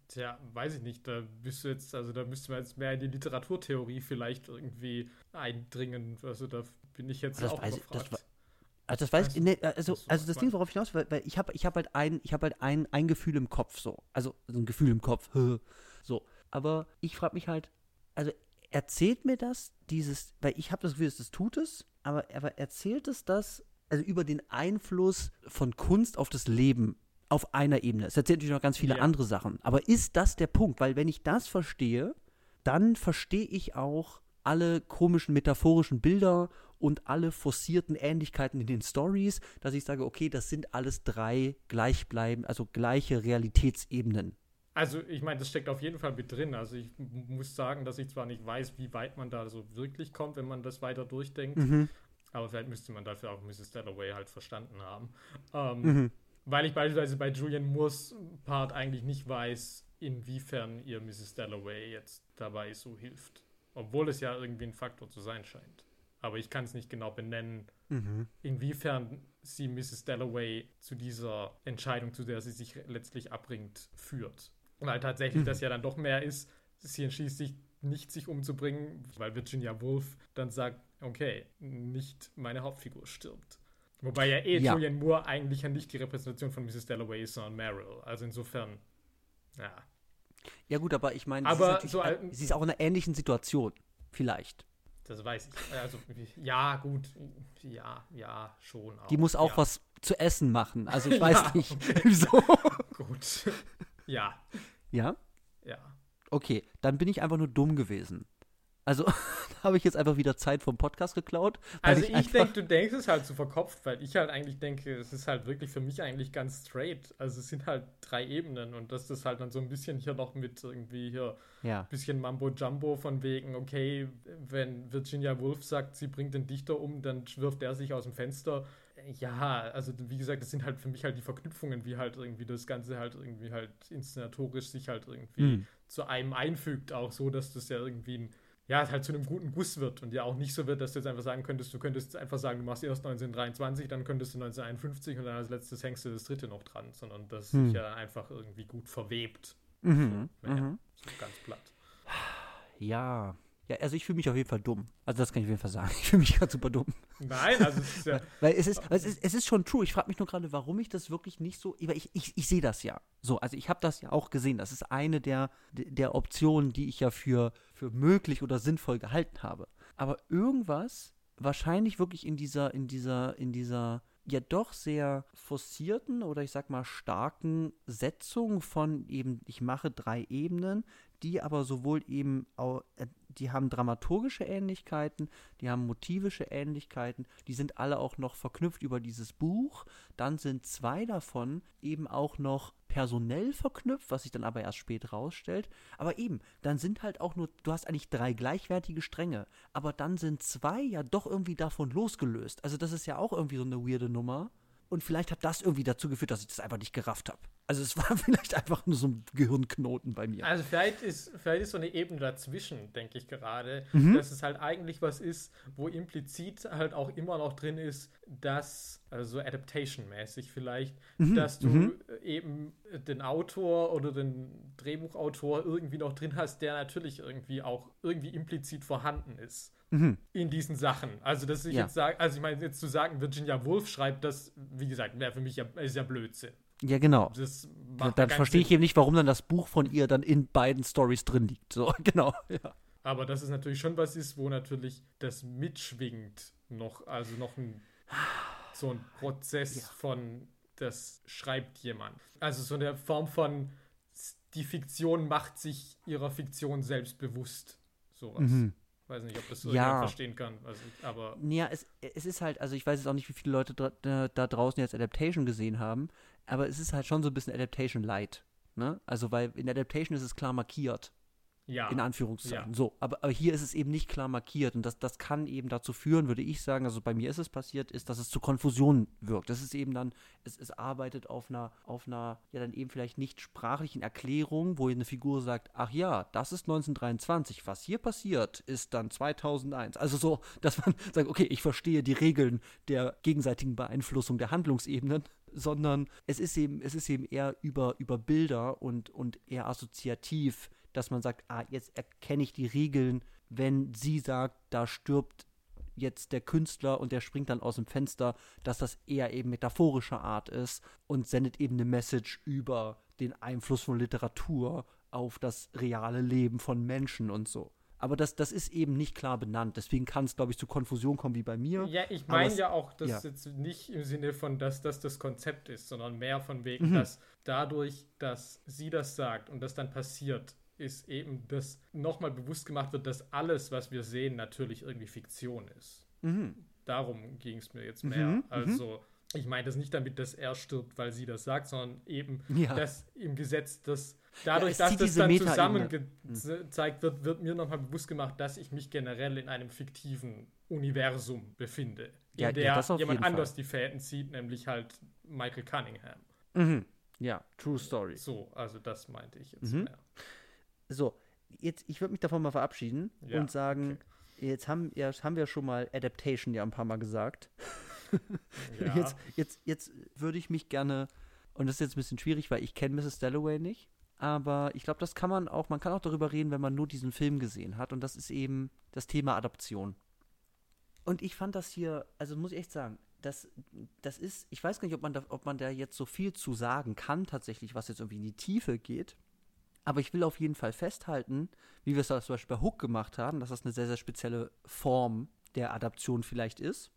Tja, weiß ich nicht. Da bist du jetzt, also da müsste man jetzt mehr in die Literaturtheorie vielleicht irgendwie eindringen. Also da bin ich jetzt das auch weiß, überfragt. Das, also das weiß also, nee, also, also das Ding, worauf ich hinaus will, weil ich habe ich hab halt ein, ich habe halt ein, ein Gefühl im Kopf so. Also so ein Gefühl im Kopf. so. Aber ich frage mich halt, also erzählt mir das dieses, weil ich habe das Gefühl, das tut es, aber, aber erzählt es das, also über den Einfluss von Kunst auf das Leben auf einer Ebene. Es erzählt natürlich noch ganz viele ja. andere Sachen. Aber ist das der Punkt? Weil wenn ich das verstehe, dann verstehe ich auch alle komischen metaphorischen Bilder und alle forcierten Ähnlichkeiten in den Stories, dass ich sage, okay, das sind alles drei gleichbleibend, also gleiche Realitätsebenen. Also ich meine, das steckt auf jeden Fall mit drin. Also ich muss sagen, dass ich zwar nicht weiß, wie weit man da so wirklich kommt, wenn man das weiter durchdenkt, mhm. aber vielleicht müsste man dafür auch Mrs. Dalloway halt verstanden haben. Ähm, mhm. Weil ich beispielsweise bei Julian Moores Part eigentlich nicht weiß, inwiefern ihr Mrs. Dalloway jetzt dabei so hilft. Obwohl es ja irgendwie ein Faktor zu sein scheint. Aber ich kann es nicht genau benennen, mhm. inwiefern sie Mrs. Dalloway zu dieser Entscheidung, zu der sie sich letztlich abbringt, führt. Weil tatsächlich mhm. das ja dann doch mehr ist, sie entschließt sich nicht, sich umzubringen, weil Virginia Woolf dann sagt, okay, nicht meine Hauptfigur stirbt. Wobei ja eh ja. Julian Moore eigentlich ja nicht die Repräsentation von Mrs. Dalloway ist, sondern Meryl. Also insofern, ja. Ja gut, aber ich meine, sie, so sie ist auch in einer ähnlichen Situation, vielleicht. Das weiß ich. Also, ja, gut. Ja, ja, schon. Auch. Die muss auch ja. was zu essen machen. Also, ich weiß nicht. Wieso? gut. Ja. Ja? Ja. Okay, dann bin ich einfach nur dumm gewesen. Also habe ich jetzt einfach wieder Zeit vom Podcast geklaut. Also ich, ich denke, du denkst es halt zu so verkopft, weil ich halt eigentlich denke, es ist halt wirklich für mich eigentlich ganz straight. Also es sind halt drei Ebenen und das ist halt dann so ein bisschen hier noch mit irgendwie hier ja. bisschen Mambo Jumbo von wegen, okay, wenn Virginia Woolf sagt, sie bringt den Dichter um, dann wirft er sich aus dem Fenster. Ja, also wie gesagt, das sind halt für mich halt die Verknüpfungen, wie halt irgendwie das Ganze halt irgendwie halt inszenatorisch sich halt irgendwie mhm. zu einem einfügt, auch so, dass das ja irgendwie ein ja, halt zu einem guten Guss wird und ja auch nicht so wird, dass du jetzt einfach sagen könntest, du könntest einfach sagen, du machst erst 1923, dann könntest du 1951 und dann als letztes hängst du das dritte noch dran, sondern das hm. sich ja einfach irgendwie gut verwebt. Mhm. So, naja, mhm. so ganz platt. Ja, ja, also ich fühle mich auf jeden Fall dumm. Also das kann ich auf jeden Fall sagen. Ich fühle mich gerade super dumm. Nein, also es ist ja. Weil es ist, es ist, es ist schon true. Ich frage mich nur gerade, warum ich das wirklich nicht so. Ich, ich, ich sehe das ja. So, also ich habe das ja auch gesehen. Das ist eine der, der Optionen, die ich ja für, für möglich oder sinnvoll gehalten habe. Aber irgendwas, wahrscheinlich wirklich in dieser, in dieser, in dieser ja doch sehr forcierten oder ich sag mal starken Setzung von eben, ich mache drei Ebenen, die aber sowohl eben auch, äh, die haben dramaturgische Ähnlichkeiten, die haben motivische Ähnlichkeiten, die sind alle auch noch verknüpft über dieses Buch. Dann sind zwei davon eben auch noch personell verknüpft, was sich dann aber erst spät rausstellt. Aber eben, dann sind halt auch nur, du hast eigentlich drei gleichwertige Stränge, aber dann sind zwei ja doch irgendwie davon losgelöst. Also das ist ja auch irgendwie so eine weirde Nummer. Und vielleicht hat das irgendwie dazu geführt, dass ich das einfach nicht gerafft habe. Also es war vielleicht einfach nur so ein Gehirnknoten bei mir. Also vielleicht ist, vielleicht ist so eine Ebene dazwischen, denke ich gerade, mhm. dass es halt eigentlich was ist, wo implizit halt auch immer noch drin ist, dass, also so Adaptation-mäßig vielleicht, mhm. dass du mhm. eben den Autor oder den Drehbuchautor irgendwie noch drin hast, der natürlich irgendwie auch irgendwie implizit vorhanden ist. Mhm. in diesen Sachen. Also, dass ich ja. jetzt sage, also ich meine, jetzt zu sagen, Virginia Woolf schreibt das, wie gesagt, wäre für mich ja, ist ja Blödsinn. Ja, genau. dann, dann verstehe ich eben nicht, warum dann das Buch von ihr dann in beiden Stories drin liegt. So, genau. Ja. Aber dass es natürlich schon was ist, wo natürlich das mitschwingt noch, also noch ein so ein Prozess ja. von das schreibt jemand. Also so eine Form von die Fiktion macht sich ihrer Fiktion selbst bewusst. Sowas. Mhm. Weiß nicht, ob das so ja. verstehen kann. Also, aber ja, es, es ist halt, also ich weiß jetzt auch nicht, wie viele Leute da, da draußen jetzt Adaptation gesehen haben, aber es ist halt schon so ein bisschen Adaptation Light. Ne? Also, weil in Adaptation ist es klar markiert. Ja. In Anführungszeichen. Ja. So, aber, aber hier ist es eben nicht klar markiert und das, das kann eben dazu führen, würde ich sagen, also bei mir ist es passiert, ist, dass es zu Konfusionen wirkt. Das ist eben dann, es, es arbeitet auf einer, auf einer, ja dann eben vielleicht nicht sprachlichen Erklärung, wo eine Figur sagt, ach ja, das ist 1923, was hier passiert, ist dann 2001. Also so, dass man sagt, okay, ich verstehe die Regeln der gegenseitigen Beeinflussung der Handlungsebenen sondern es ist eben, es ist eben eher über, über Bilder und, und eher assoziativ, dass man sagt, ah, jetzt erkenne ich die Regeln, wenn sie sagt, da stirbt jetzt der Künstler und der springt dann aus dem Fenster, dass das eher eben metaphorischer Art ist und sendet eben eine Message über den Einfluss von Literatur auf das reale Leben von Menschen und so. Aber das, das ist eben nicht klar benannt. Deswegen kann es, glaube ich, zu Konfusion kommen wie bei mir. Ja, ich meine ja auch, dass ja. jetzt nicht im Sinne von, dass das das Konzept ist, sondern mehr von wegen, mhm. dass dadurch, dass sie das sagt und das dann passiert, ist eben, dass nochmal bewusst gemacht wird, dass alles, was wir sehen, natürlich irgendwie Fiktion ist. Mhm. Darum ging es mir jetzt mehr. Mhm. mhm. Also, ich meine das nicht damit, dass er stirbt, weil sie das sagt, sondern eben, ja. dass im Gesetz das dadurch, ja, dass das dann zusammen gezeigt wird, wird mir nochmal bewusst gemacht, dass ich mich generell in einem fiktiven Universum befinde, in ja, der ja, jemand anders Fall. die Fäden zieht, nämlich halt Michael Cunningham. Mhm. Ja, True Story. So, also das meinte ich jetzt mhm. mehr. So, jetzt, ich würde mich davon mal verabschieden ja, und sagen, okay. jetzt haben, ja, haben wir schon mal Adaptation ja ein paar Mal gesagt. ja. Jetzt, jetzt, jetzt würde ich mich gerne, und das ist jetzt ein bisschen schwierig, weil ich kenne Mrs. Dalloway nicht, aber ich glaube, das kann man auch, man kann auch darüber reden, wenn man nur diesen Film gesehen hat. Und das ist eben das Thema Adaption. Und ich fand das hier, also muss ich echt sagen, das, das ist, ich weiß gar nicht, ob man, da, ob man da jetzt so viel zu sagen kann, tatsächlich, was jetzt irgendwie in die Tiefe geht. Aber ich will auf jeden Fall festhalten, wie wir es zum Beispiel bei Hook gemacht haben, dass das eine sehr, sehr spezielle Form der Adaption vielleicht ist.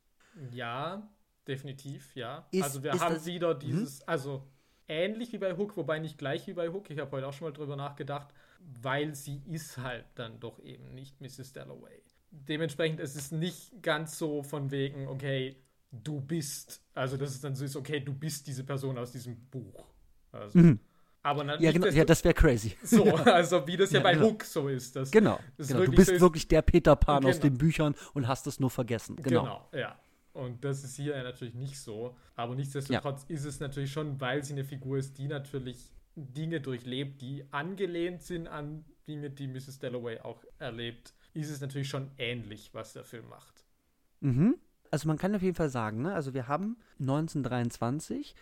Ja, definitiv, ja. Ist, also wir haben wieder mhm. dieses, hm? also ähnlich wie bei Hook, wobei nicht gleich wie bei Hook. Ich habe heute auch schon mal drüber nachgedacht, weil sie ist halt dann doch eben nicht Mrs. Dalloway. Dementsprechend ist es nicht ganz so von wegen, okay, du bist, also dass es dann so ist, okay, du bist diese Person aus diesem Buch. Also, mhm. Aber ja, genau, ja, das wäre crazy. So, also wie das ja, ja bei genau. Hook so ist. Das, genau, genau. du bist so wirklich der Peter Pan genau. aus den Büchern und hast es nur vergessen. Genau, genau ja. Und das ist hier natürlich nicht so. Aber nichtsdestotrotz ja. ist es natürlich schon, weil sie eine Figur ist, die natürlich Dinge durchlebt, die angelehnt sind an Dinge, die Mrs. Dalloway auch erlebt, ist es natürlich schon ähnlich, was der Film macht. Mhm. Also man kann auf jeden Fall sagen, ne? also wir haben 1923,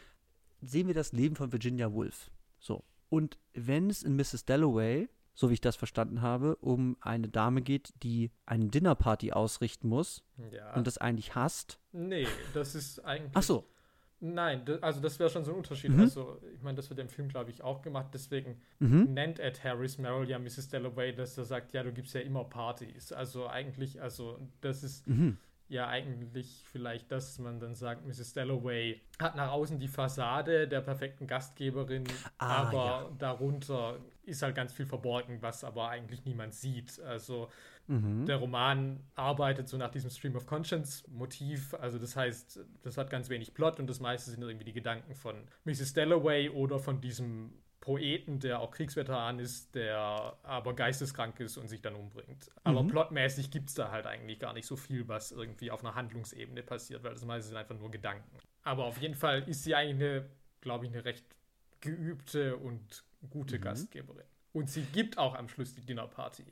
sehen wir das Leben von Virginia Woolf. So. Und wenn es in Mrs. Dalloway, so wie ich das verstanden habe, um eine Dame geht, die eine Dinnerparty ausrichten muss ja. und das eigentlich hasst. Nee, das ist eigentlich. Ach so. Nein, also das wäre schon so ein Unterschied. Mhm. Also, ich meine, das wird im Film, glaube ich, auch gemacht. Deswegen mhm. nennt Ed Harris Merrill ja Mrs. Dalloway, dass er sagt, ja, du gibst ja immer Partys. Also eigentlich, also das ist. Mhm ja eigentlich vielleicht, dass man dann sagt, Mrs. Dalloway hat nach außen die Fassade der perfekten Gastgeberin, ah, aber ja. darunter ist halt ganz viel verborgen, was aber eigentlich niemand sieht. Also mhm. der Roman arbeitet so nach diesem Stream of Conscience Motiv, also das heißt, das hat ganz wenig Plot und das meiste sind irgendwie die Gedanken von Mrs. Dalloway oder von diesem Poeten, der auch Kriegsveteran ist, der aber geisteskrank ist und sich dann umbringt. Aber mhm. plotmäßig gibt es da halt eigentlich gar nicht so viel, was irgendwie auf einer Handlungsebene passiert, weil das meiste sind einfach nur Gedanken. Aber auf jeden Fall ist sie eigentlich eine, glaube ich, eine recht geübte und gute mhm. Gastgeberin. Und sie gibt auch am Schluss die Dinnerparty.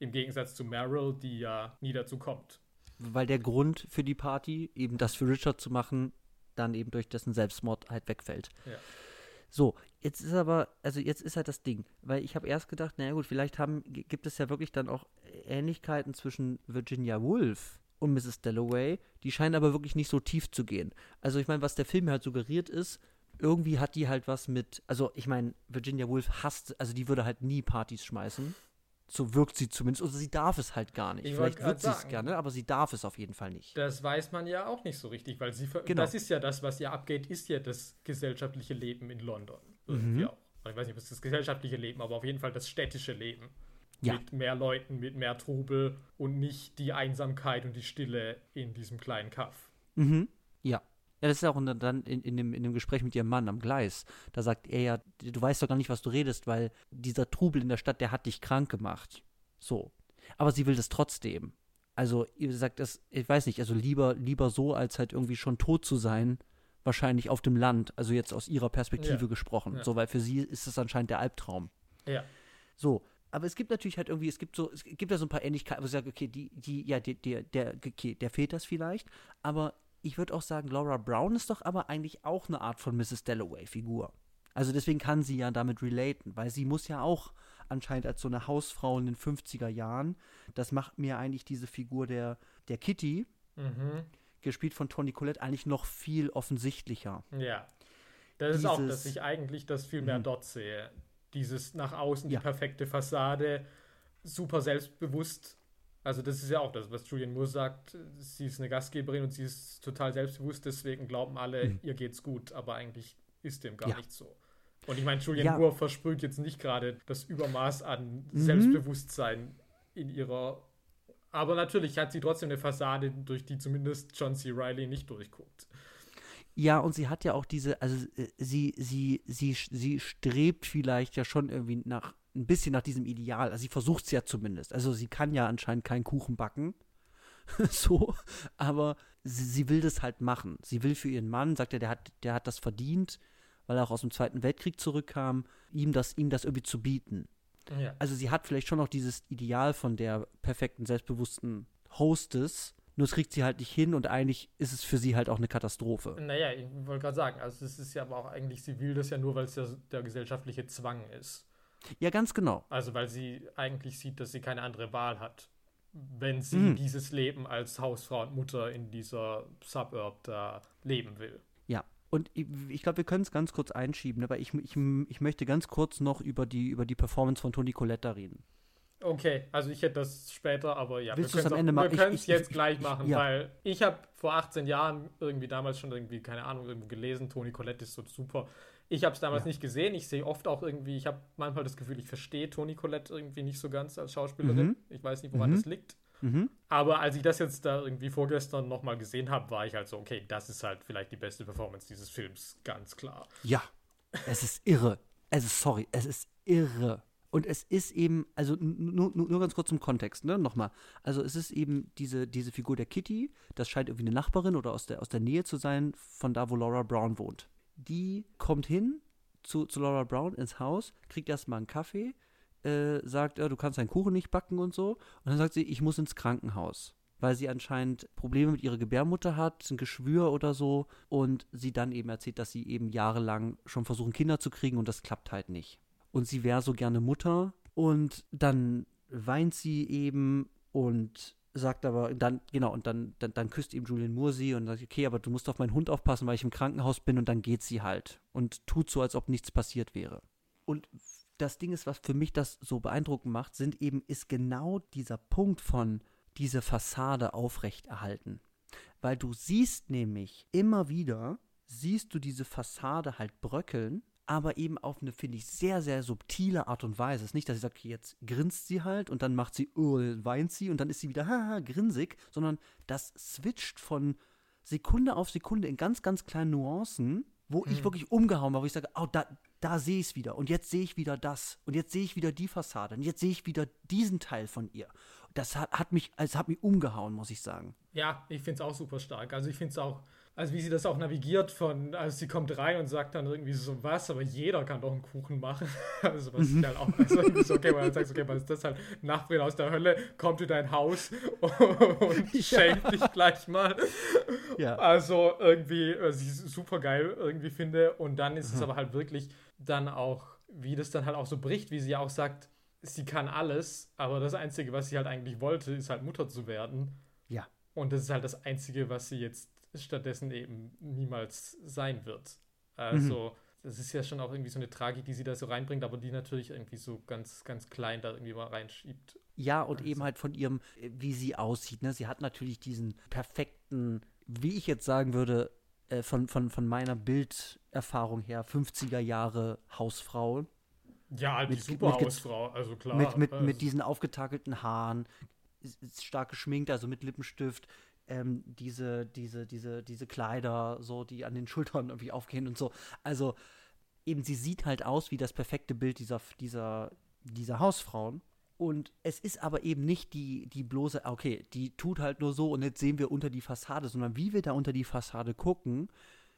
Im Gegensatz zu Meryl, die ja nie dazu kommt. Weil der Grund für die Party, eben das für Richard zu machen, dann eben durch dessen Selbstmord halt wegfällt. Ja. So, jetzt ist aber, also jetzt ist halt das Ding, weil ich habe erst gedacht, naja gut, vielleicht haben, gibt es ja wirklich dann auch Ähnlichkeiten zwischen Virginia Woolf und Mrs. Dalloway, die scheinen aber wirklich nicht so tief zu gehen. Also ich meine, was der Film halt suggeriert ist, irgendwie hat die halt was mit, also ich meine, Virginia Woolf hasst, also die würde halt nie Partys schmeißen. So wirkt sie zumindest. Oder sie darf es halt gar nicht. Ich Vielleicht wird sie es gerne, aber sie darf es auf jeden Fall nicht. Das weiß man ja auch nicht so richtig, weil sie genau. das ist ja das, was ja abgeht, ist ja das gesellschaftliche Leben in London. Mhm. Ich weiß nicht, was das gesellschaftliche Leben, aber auf jeden Fall das städtische Leben. Ja. Mit mehr Leuten, mit mehr Trubel und nicht die Einsamkeit und die Stille in diesem kleinen Kaff. Mhm. Ja. Ja, das ist auch dann in, in, dem, in dem Gespräch mit ihrem Mann am Gleis. Da sagt er ja, du weißt doch gar nicht, was du redest, weil dieser Trubel in der Stadt, der hat dich krank gemacht. So. Aber sie will das trotzdem. Also, ihr sagt das, ich weiß nicht, also lieber, lieber so, als halt irgendwie schon tot zu sein, wahrscheinlich auf dem Land, also jetzt aus ihrer Perspektive ja. gesprochen. Ja. So, weil für sie ist das anscheinend der Albtraum. Ja. So, aber es gibt natürlich halt irgendwie, es gibt so, es gibt ja so ein paar Ähnlichkeiten, wo ich sage, okay, die, die, ja, der, der, der, okay, der fehlt das vielleicht, aber ich würde auch sagen, Laura Brown ist doch aber eigentlich auch eine Art von Mrs. Dalloway-Figur. Also deswegen kann sie ja damit relaten, weil sie muss ja auch anscheinend als so eine Hausfrau in den 50er Jahren, das macht mir eigentlich diese Figur der, der Kitty, mhm. gespielt von Toni Collette, eigentlich noch viel offensichtlicher. Ja. Das Dieses, ist auch, dass ich eigentlich das viel mehr mhm. dort sehe. Dieses nach außen, die ja. perfekte Fassade, super selbstbewusst. Also das ist ja auch das, was Julian Moore sagt. Sie ist eine Gastgeberin und sie ist total selbstbewusst, deswegen glauben alle, mhm. ihr geht's gut, aber eigentlich ist dem gar ja. nicht so. Und ich meine, Julian ja. Moore versprüht jetzt nicht gerade das Übermaß an mhm. Selbstbewusstsein in ihrer. Aber natürlich hat sie trotzdem eine Fassade, durch die zumindest John C. Riley nicht durchguckt. Ja, und sie hat ja auch diese, also äh, sie, sie, sie, sie strebt vielleicht ja schon irgendwie nach, ein bisschen nach diesem Ideal. Also sie versucht es ja zumindest. Also sie kann ja anscheinend keinen Kuchen backen. so, aber sie, sie, will das halt machen. Sie will für ihren Mann, sagt er, der hat, der hat das verdient weil er auch aus dem Zweiten Weltkrieg zurückkam, ihm das, ihm das irgendwie zu bieten. Ja. Also sie hat vielleicht schon noch dieses Ideal von der perfekten, selbstbewussten Hostess, nur es kriegt sie halt nicht hin und eigentlich ist es für sie halt auch eine Katastrophe. Naja, ich wollte gerade sagen, also es ist ja aber auch eigentlich, sie will das ja nur, weil es ja der gesellschaftliche Zwang ist. Ja, ganz genau. Also weil sie eigentlich sieht, dass sie keine andere Wahl hat, wenn sie mhm. dieses Leben als Hausfrau und Mutter in dieser Suburb da leben will. Und ich, ich glaube, wir können es ganz kurz einschieben, aber ich, ich, ich möchte ganz kurz noch über die, über die Performance von Toni Coletta reden. Okay, also ich hätte das später, aber ja, Willst wir können es jetzt ich, gleich machen, ja. weil ich habe vor 18 Jahren irgendwie damals schon irgendwie, keine Ahnung, irgendwo gelesen, Toni Collette ist so super. Ich habe es damals ja. nicht gesehen. Ich sehe oft auch irgendwie, ich habe manchmal das Gefühl, ich verstehe Toni Collette irgendwie nicht so ganz als Schauspielerin. Mhm. Ich weiß nicht, woran mhm. das liegt. Mhm. Aber als ich das jetzt da irgendwie vorgestern nochmal gesehen habe, war ich halt so, okay, das ist halt vielleicht die beste Performance dieses Films, ganz klar. Ja, es ist irre. Es ist, sorry, es ist irre. Und es ist eben, also nur, nur ganz kurz zum Kontext, ne, nochmal. Also es ist eben diese, diese Figur der Kitty, das scheint irgendwie eine Nachbarin oder aus der, aus der Nähe zu sein, von da, wo Laura Brown wohnt. Die kommt hin zu, zu Laura Brown ins Haus, kriegt erstmal einen Kaffee, äh, sagt, äh, du kannst deinen Kuchen nicht backen und so. Und dann sagt sie, ich muss ins Krankenhaus. Weil sie anscheinend Probleme mit ihrer Gebärmutter hat, ein Geschwür oder so. Und sie dann eben erzählt, dass sie eben jahrelang schon versuchen, Kinder zu kriegen und das klappt halt nicht. Und sie wäre so gerne Mutter. Und dann weint sie eben und sagt aber dann, genau, und dann, dann, dann küsst ihm Julian Moore sie und sagt, okay, aber du musst auf meinen Hund aufpassen, weil ich im Krankenhaus bin und dann geht sie halt und tut so, als ob nichts passiert wäre. Und das Ding ist, was für mich das so beeindruckend macht, sind eben, ist genau dieser Punkt von diese Fassade aufrechterhalten. Weil du siehst nämlich immer wieder, siehst du diese Fassade halt bröckeln, aber eben auf eine, finde ich, sehr, sehr subtile Art und Weise. Es ist nicht, dass ich sage, jetzt grinst sie halt und dann macht sie, oh, weint sie und dann ist sie wieder, haha, grinsig, sondern das switcht von Sekunde auf Sekunde in ganz, ganz kleinen Nuancen, wo hm. ich wirklich umgehauen war, wo ich sage, oh, da, da sehe ich es wieder. Und jetzt sehe ich wieder das. Und jetzt sehe ich wieder die Fassade. Und jetzt sehe ich wieder diesen Teil von ihr. Das hat, hat mich, also hat mich umgehauen, muss ich sagen. Ja, ich finde es auch super stark. Also ich finde es auch, also wie sie das auch navigiert von, also sie kommt rein und sagt dann irgendwie so, was, aber jeder kann doch einen Kuchen machen. also was mhm. halt auch, also so, okay, weil dann sagst okay, was ist das halt, Nachbarin aus der Hölle, kommt in dein Haus und ja. schenkt dich gleich mal. Ja. Also irgendwie, was ich super geil irgendwie finde und dann ist mhm. es aber halt wirklich dann auch, wie das dann halt auch so bricht, wie sie ja auch sagt, sie kann alles, aber das Einzige, was sie halt eigentlich wollte, ist halt Mutter zu werden. Ja. Und das ist halt das Einzige, was sie jetzt stattdessen eben niemals sein wird. Also, mhm. das ist ja schon auch irgendwie so eine Tragik, die sie da so reinbringt, aber die natürlich irgendwie so ganz, ganz klein da irgendwie mal reinschiebt. Ja, und also. eben halt von ihrem, wie sie aussieht. Ne? Sie hat natürlich diesen perfekten, wie ich jetzt sagen würde, äh, von, von, von meiner Bilderfahrung her 50er Jahre Hausfrau. Ja, halt die mit, super mit, Hausfrau, also klar. Mit, mit, mit diesen aufgetakelten Haaren, stark geschminkt, also mit Lippenstift, ähm, diese, diese, diese, diese Kleider, so, die an den Schultern irgendwie aufgehen und so. Also eben, sie sieht halt aus wie das perfekte Bild dieser, dieser, dieser Hausfrauen. Und es ist aber eben nicht die, die bloße, okay, die tut halt nur so und jetzt sehen wir unter die Fassade, sondern wie wir da unter die Fassade gucken,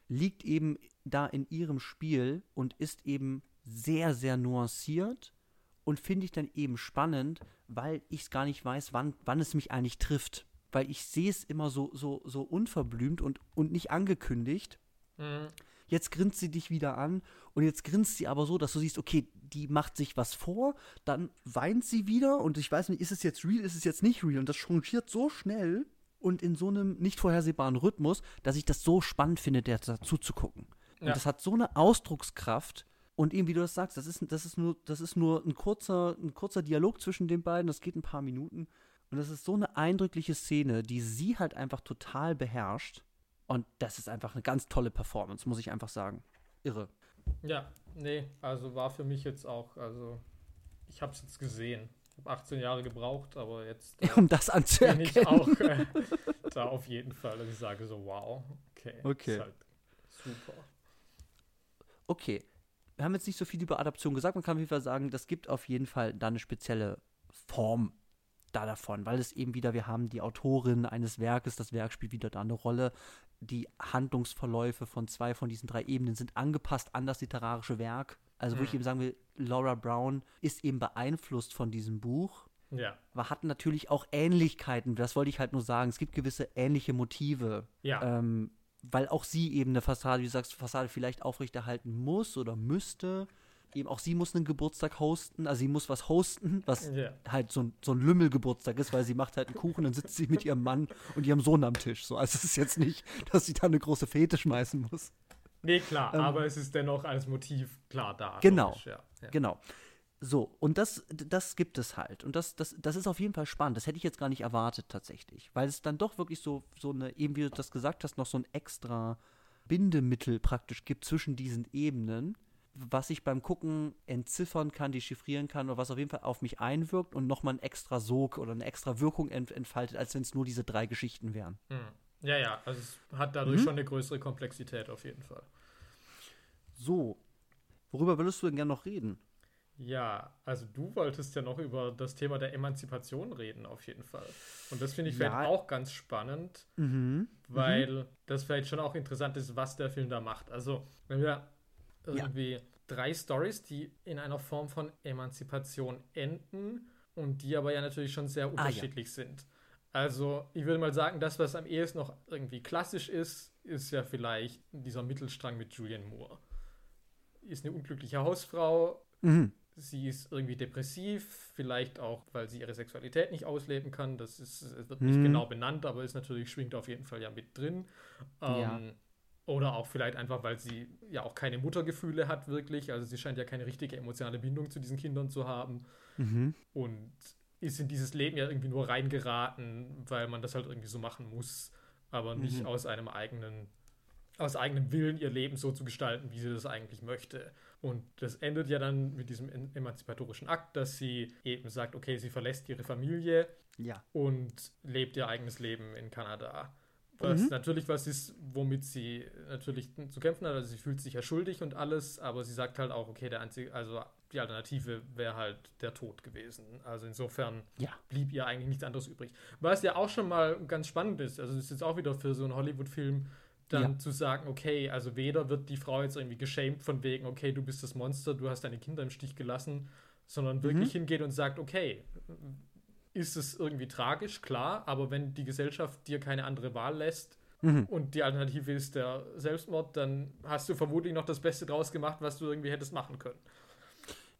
liegt eben da in ihrem Spiel und ist eben sehr, sehr nuanciert und finde ich dann eben spannend, weil ich es gar nicht weiß, wann, wann es mich eigentlich trifft. Weil ich sehe es immer so, so, so unverblümt und, und nicht angekündigt. Mhm. Jetzt grinst sie dich wieder an und jetzt grinst sie aber so, dass du siehst, okay, die macht sich was vor, dann weint sie wieder und ich weiß nicht, ist es jetzt real, ist es jetzt nicht real und das changiert so schnell und in so einem nicht vorhersehbaren Rhythmus, dass ich das so spannend finde, der dazu zu gucken. Und ja. das hat so eine Ausdruckskraft. Und eben, wie du das sagst, das ist, das ist, nur, das ist nur ein kurzer, ein kurzer Dialog zwischen den beiden, das geht ein paar Minuten. Und das ist so eine eindrückliche Szene, die sie halt einfach total beherrscht. Und das ist einfach eine ganz tolle Performance, muss ich einfach sagen. Irre. Ja, nee, also war für mich jetzt auch, also ich habe es jetzt gesehen. Ich habe 18 Jahre gebraucht, aber jetzt. Äh, um das anzuerkennen. Bin ich auch äh, da auf jeden Fall. dass ich sage so, wow, okay. Okay. Ist halt super. Okay. Wir haben jetzt nicht so viel über Adaption gesagt. Man kann auf jeden Fall sagen, das gibt auf jeden Fall da eine spezielle Form da davon, weil es eben wieder, wir haben die Autorin eines Werkes, das Werk spielt wieder da eine Rolle. Die Handlungsverläufe von zwei von diesen drei Ebenen sind angepasst an das literarische Werk. Also, wo mhm. ich eben sagen will, Laura Brown ist eben beeinflusst von diesem Buch. Ja. Aber hat natürlich auch Ähnlichkeiten. Das wollte ich halt nur sagen. Es gibt gewisse ähnliche Motive. Ja. Ähm, weil auch sie eben eine Fassade, wie du sagst, Fassade vielleicht aufrechterhalten muss oder müsste. Eben auch sie muss einen Geburtstag hosten, also sie muss was hosten, was yeah. halt so ein, so ein Lümmelgeburtstag ist, weil sie macht halt einen Kuchen, dann sitzt sie mit ihrem Mann und ihrem Sohn am Tisch. So, also es ist jetzt nicht, dass sie da eine große Fete schmeißen muss. Nee, klar, ähm, aber es ist dennoch als Motiv klar da. Genau, logisch, ja, ja. genau. So, und das, das gibt es halt. Und das, das, das ist auf jeden Fall spannend. Das hätte ich jetzt gar nicht erwartet tatsächlich. Weil es dann doch wirklich so, so eine, eben wie du das gesagt hast, noch so ein extra Bindemittel praktisch gibt zwischen diesen Ebenen, was ich beim Gucken entziffern kann, dechiffrieren kann oder was auf jeden Fall auf mich einwirkt und nochmal einen extra Sog oder eine extra Wirkung ent entfaltet, als wenn es nur diese drei Geschichten wären. Hm. Ja, ja, also es hat dadurch mhm. schon eine größere Komplexität auf jeden Fall. So, worüber würdest du denn gerne noch reden? Ja, also du wolltest ja noch über das Thema der Emanzipation reden, auf jeden Fall. Und das finde ich ja. vielleicht auch ganz spannend, mhm. weil mhm. das vielleicht schon auch interessant ist, was der Film da macht. Also, wenn wir irgendwie ja. drei Stories, die in einer Form von Emanzipation enden und die aber ja natürlich schon sehr unterschiedlich ah, ja. sind. Also, ich würde mal sagen, das, was am ehesten noch irgendwie klassisch ist, ist ja vielleicht dieser Mittelstrang mit Julian Moore. Ist eine unglückliche Hausfrau, mhm. Sie ist irgendwie depressiv, vielleicht auch, weil sie ihre Sexualität nicht ausleben kann. Das ist, wird nicht hm. genau benannt, aber ist natürlich, schwingt auf jeden Fall ja mit drin. Ähm, ja. Oder auch vielleicht einfach, weil sie ja auch keine Muttergefühle hat, wirklich. Also sie scheint ja keine richtige emotionale Bindung zu diesen Kindern zu haben. Mhm. Und ist in dieses Leben ja irgendwie nur reingeraten, weil man das halt irgendwie so machen muss, aber nicht mhm. aus einem eigenen, aus eigenem Willen ihr Leben so zu gestalten, wie sie das eigentlich möchte. Und das endet ja dann mit diesem emanzipatorischen Akt, dass sie eben sagt, okay, sie verlässt ihre Familie ja. und lebt ihr eigenes Leben in Kanada. Was mhm. natürlich was ist, womit sie natürlich zu kämpfen hat. Also sie fühlt sich ja schuldig und alles, aber sie sagt halt auch, okay, der einzige, also die Alternative wäre halt der Tod gewesen. Also insofern ja. blieb ihr eigentlich nichts anderes übrig. Was ja auch schon mal ganz spannend ist, also das ist jetzt auch wieder für so einen Hollywood-Film dann ja. zu sagen, okay, also weder wird die Frau jetzt irgendwie geschämt von wegen, okay, du bist das Monster, du hast deine Kinder im Stich gelassen, sondern wirklich mhm. hingeht und sagt, okay, ist es irgendwie tragisch, klar, aber wenn die Gesellschaft dir keine andere Wahl lässt mhm. und die Alternative ist der Selbstmord, dann hast du vermutlich noch das Beste draus gemacht, was du irgendwie hättest machen können.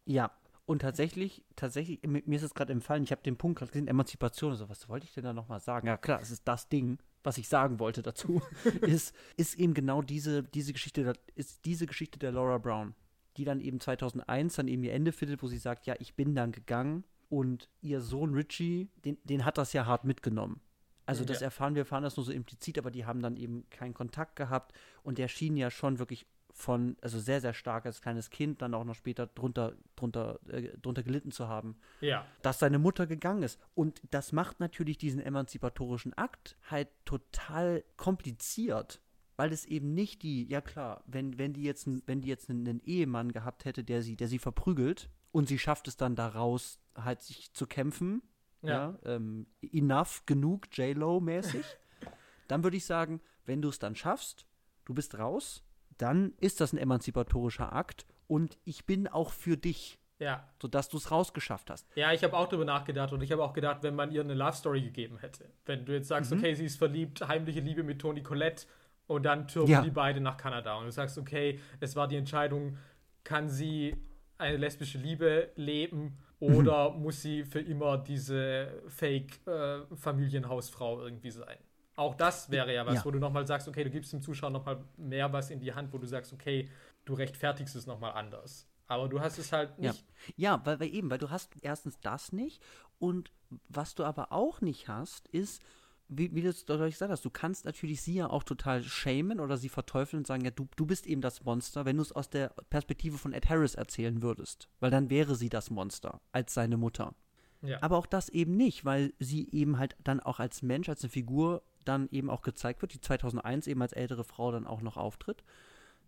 Ja, und tatsächlich, tatsächlich, mir ist es gerade empfallen, ich habe den Punkt gerade gesehen, Emanzipation, also was wollte ich denn da nochmal sagen? Ja klar, es ist das Ding, was ich sagen wollte dazu, ist, ist eben genau diese, diese Geschichte, ist diese Geschichte der Laura Brown, die dann eben 2001 dann eben ihr Ende findet, wo sie sagt, ja, ich bin dann gegangen und ihr Sohn Richie, den, den hat das ja hart mitgenommen. Also das ja. erfahren wir, erfahren das nur so implizit, aber die haben dann eben keinen Kontakt gehabt und der schien ja schon wirklich von, also sehr, sehr stark als kleines Kind, dann auch noch später drunter, drunter, äh, drunter gelitten zu haben, ja. dass seine Mutter gegangen ist. Und das macht natürlich diesen emanzipatorischen Akt halt total kompliziert. Weil es eben nicht die, ja klar, wenn, wenn die jetzt, wenn die jetzt einen, einen Ehemann gehabt hätte, der sie, der sie verprügelt und sie schafft es dann daraus, halt sich zu kämpfen, ja, ja ähm, enough, genug, J-Lo-mäßig, dann würde ich sagen, wenn du es dann schaffst, du bist raus, dann ist das ein emanzipatorischer Akt und ich bin auch für dich. Ja. Sodass du es rausgeschafft hast. Ja, ich habe auch darüber nachgedacht und ich habe auch gedacht, wenn man ihr eine Love Story gegeben hätte. Wenn du jetzt sagst, mhm. okay, sie ist verliebt, heimliche Liebe mit Toni Collette und dann türmen ja. die beide nach Kanada und du sagst, okay, es war die Entscheidung, kann sie eine lesbische Liebe leben oder mhm. muss sie für immer diese Fake-Familienhausfrau äh, irgendwie sein? Auch das wäre ja was, ja. wo du nochmal sagst, okay, du gibst dem Zuschauer nochmal mehr was in die Hand, wo du sagst, okay, du rechtfertigst es nochmal anders. Aber du hast es halt nicht. Ja, ja weil, weil eben, weil du hast erstens das nicht und was du aber auch nicht hast, ist, wie, wie du es deutlich gesagt hast, du kannst natürlich sie ja auch total schämen oder sie verteufeln und sagen, ja, du, du bist eben das Monster, wenn du es aus der Perspektive von Ed Harris erzählen würdest. Weil dann wäre sie das Monster als seine Mutter. Ja. Aber auch das eben nicht, weil sie eben halt dann auch als Mensch, als eine Figur dann eben auch gezeigt wird, die 2001 eben als ältere Frau dann auch noch auftritt.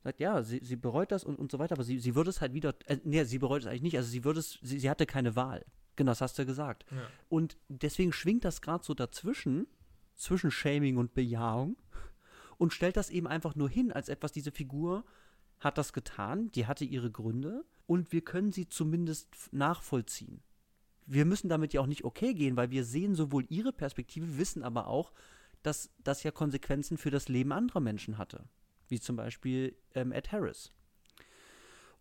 Sagt, ja, sie, sie bereut das und, und so weiter, aber sie, sie würde es halt wieder, äh, nee, sie bereut es eigentlich nicht, also sie würde es, sie, sie hatte keine Wahl. Genau, das hast du gesagt. Ja. Und deswegen schwingt das gerade so dazwischen, zwischen Shaming und Bejahung und stellt das eben einfach nur hin als etwas, diese Figur hat das getan, die hatte ihre Gründe und wir können sie zumindest nachvollziehen. Wir müssen damit ja auch nicht okay gehen, weil wir sehen sowohl ihre Perspektive, wissen aber auch, dass das ja Konsequenzen für das Leben anderer Menschen hatte. Wie zum Beispiel ähm, Ed Harris.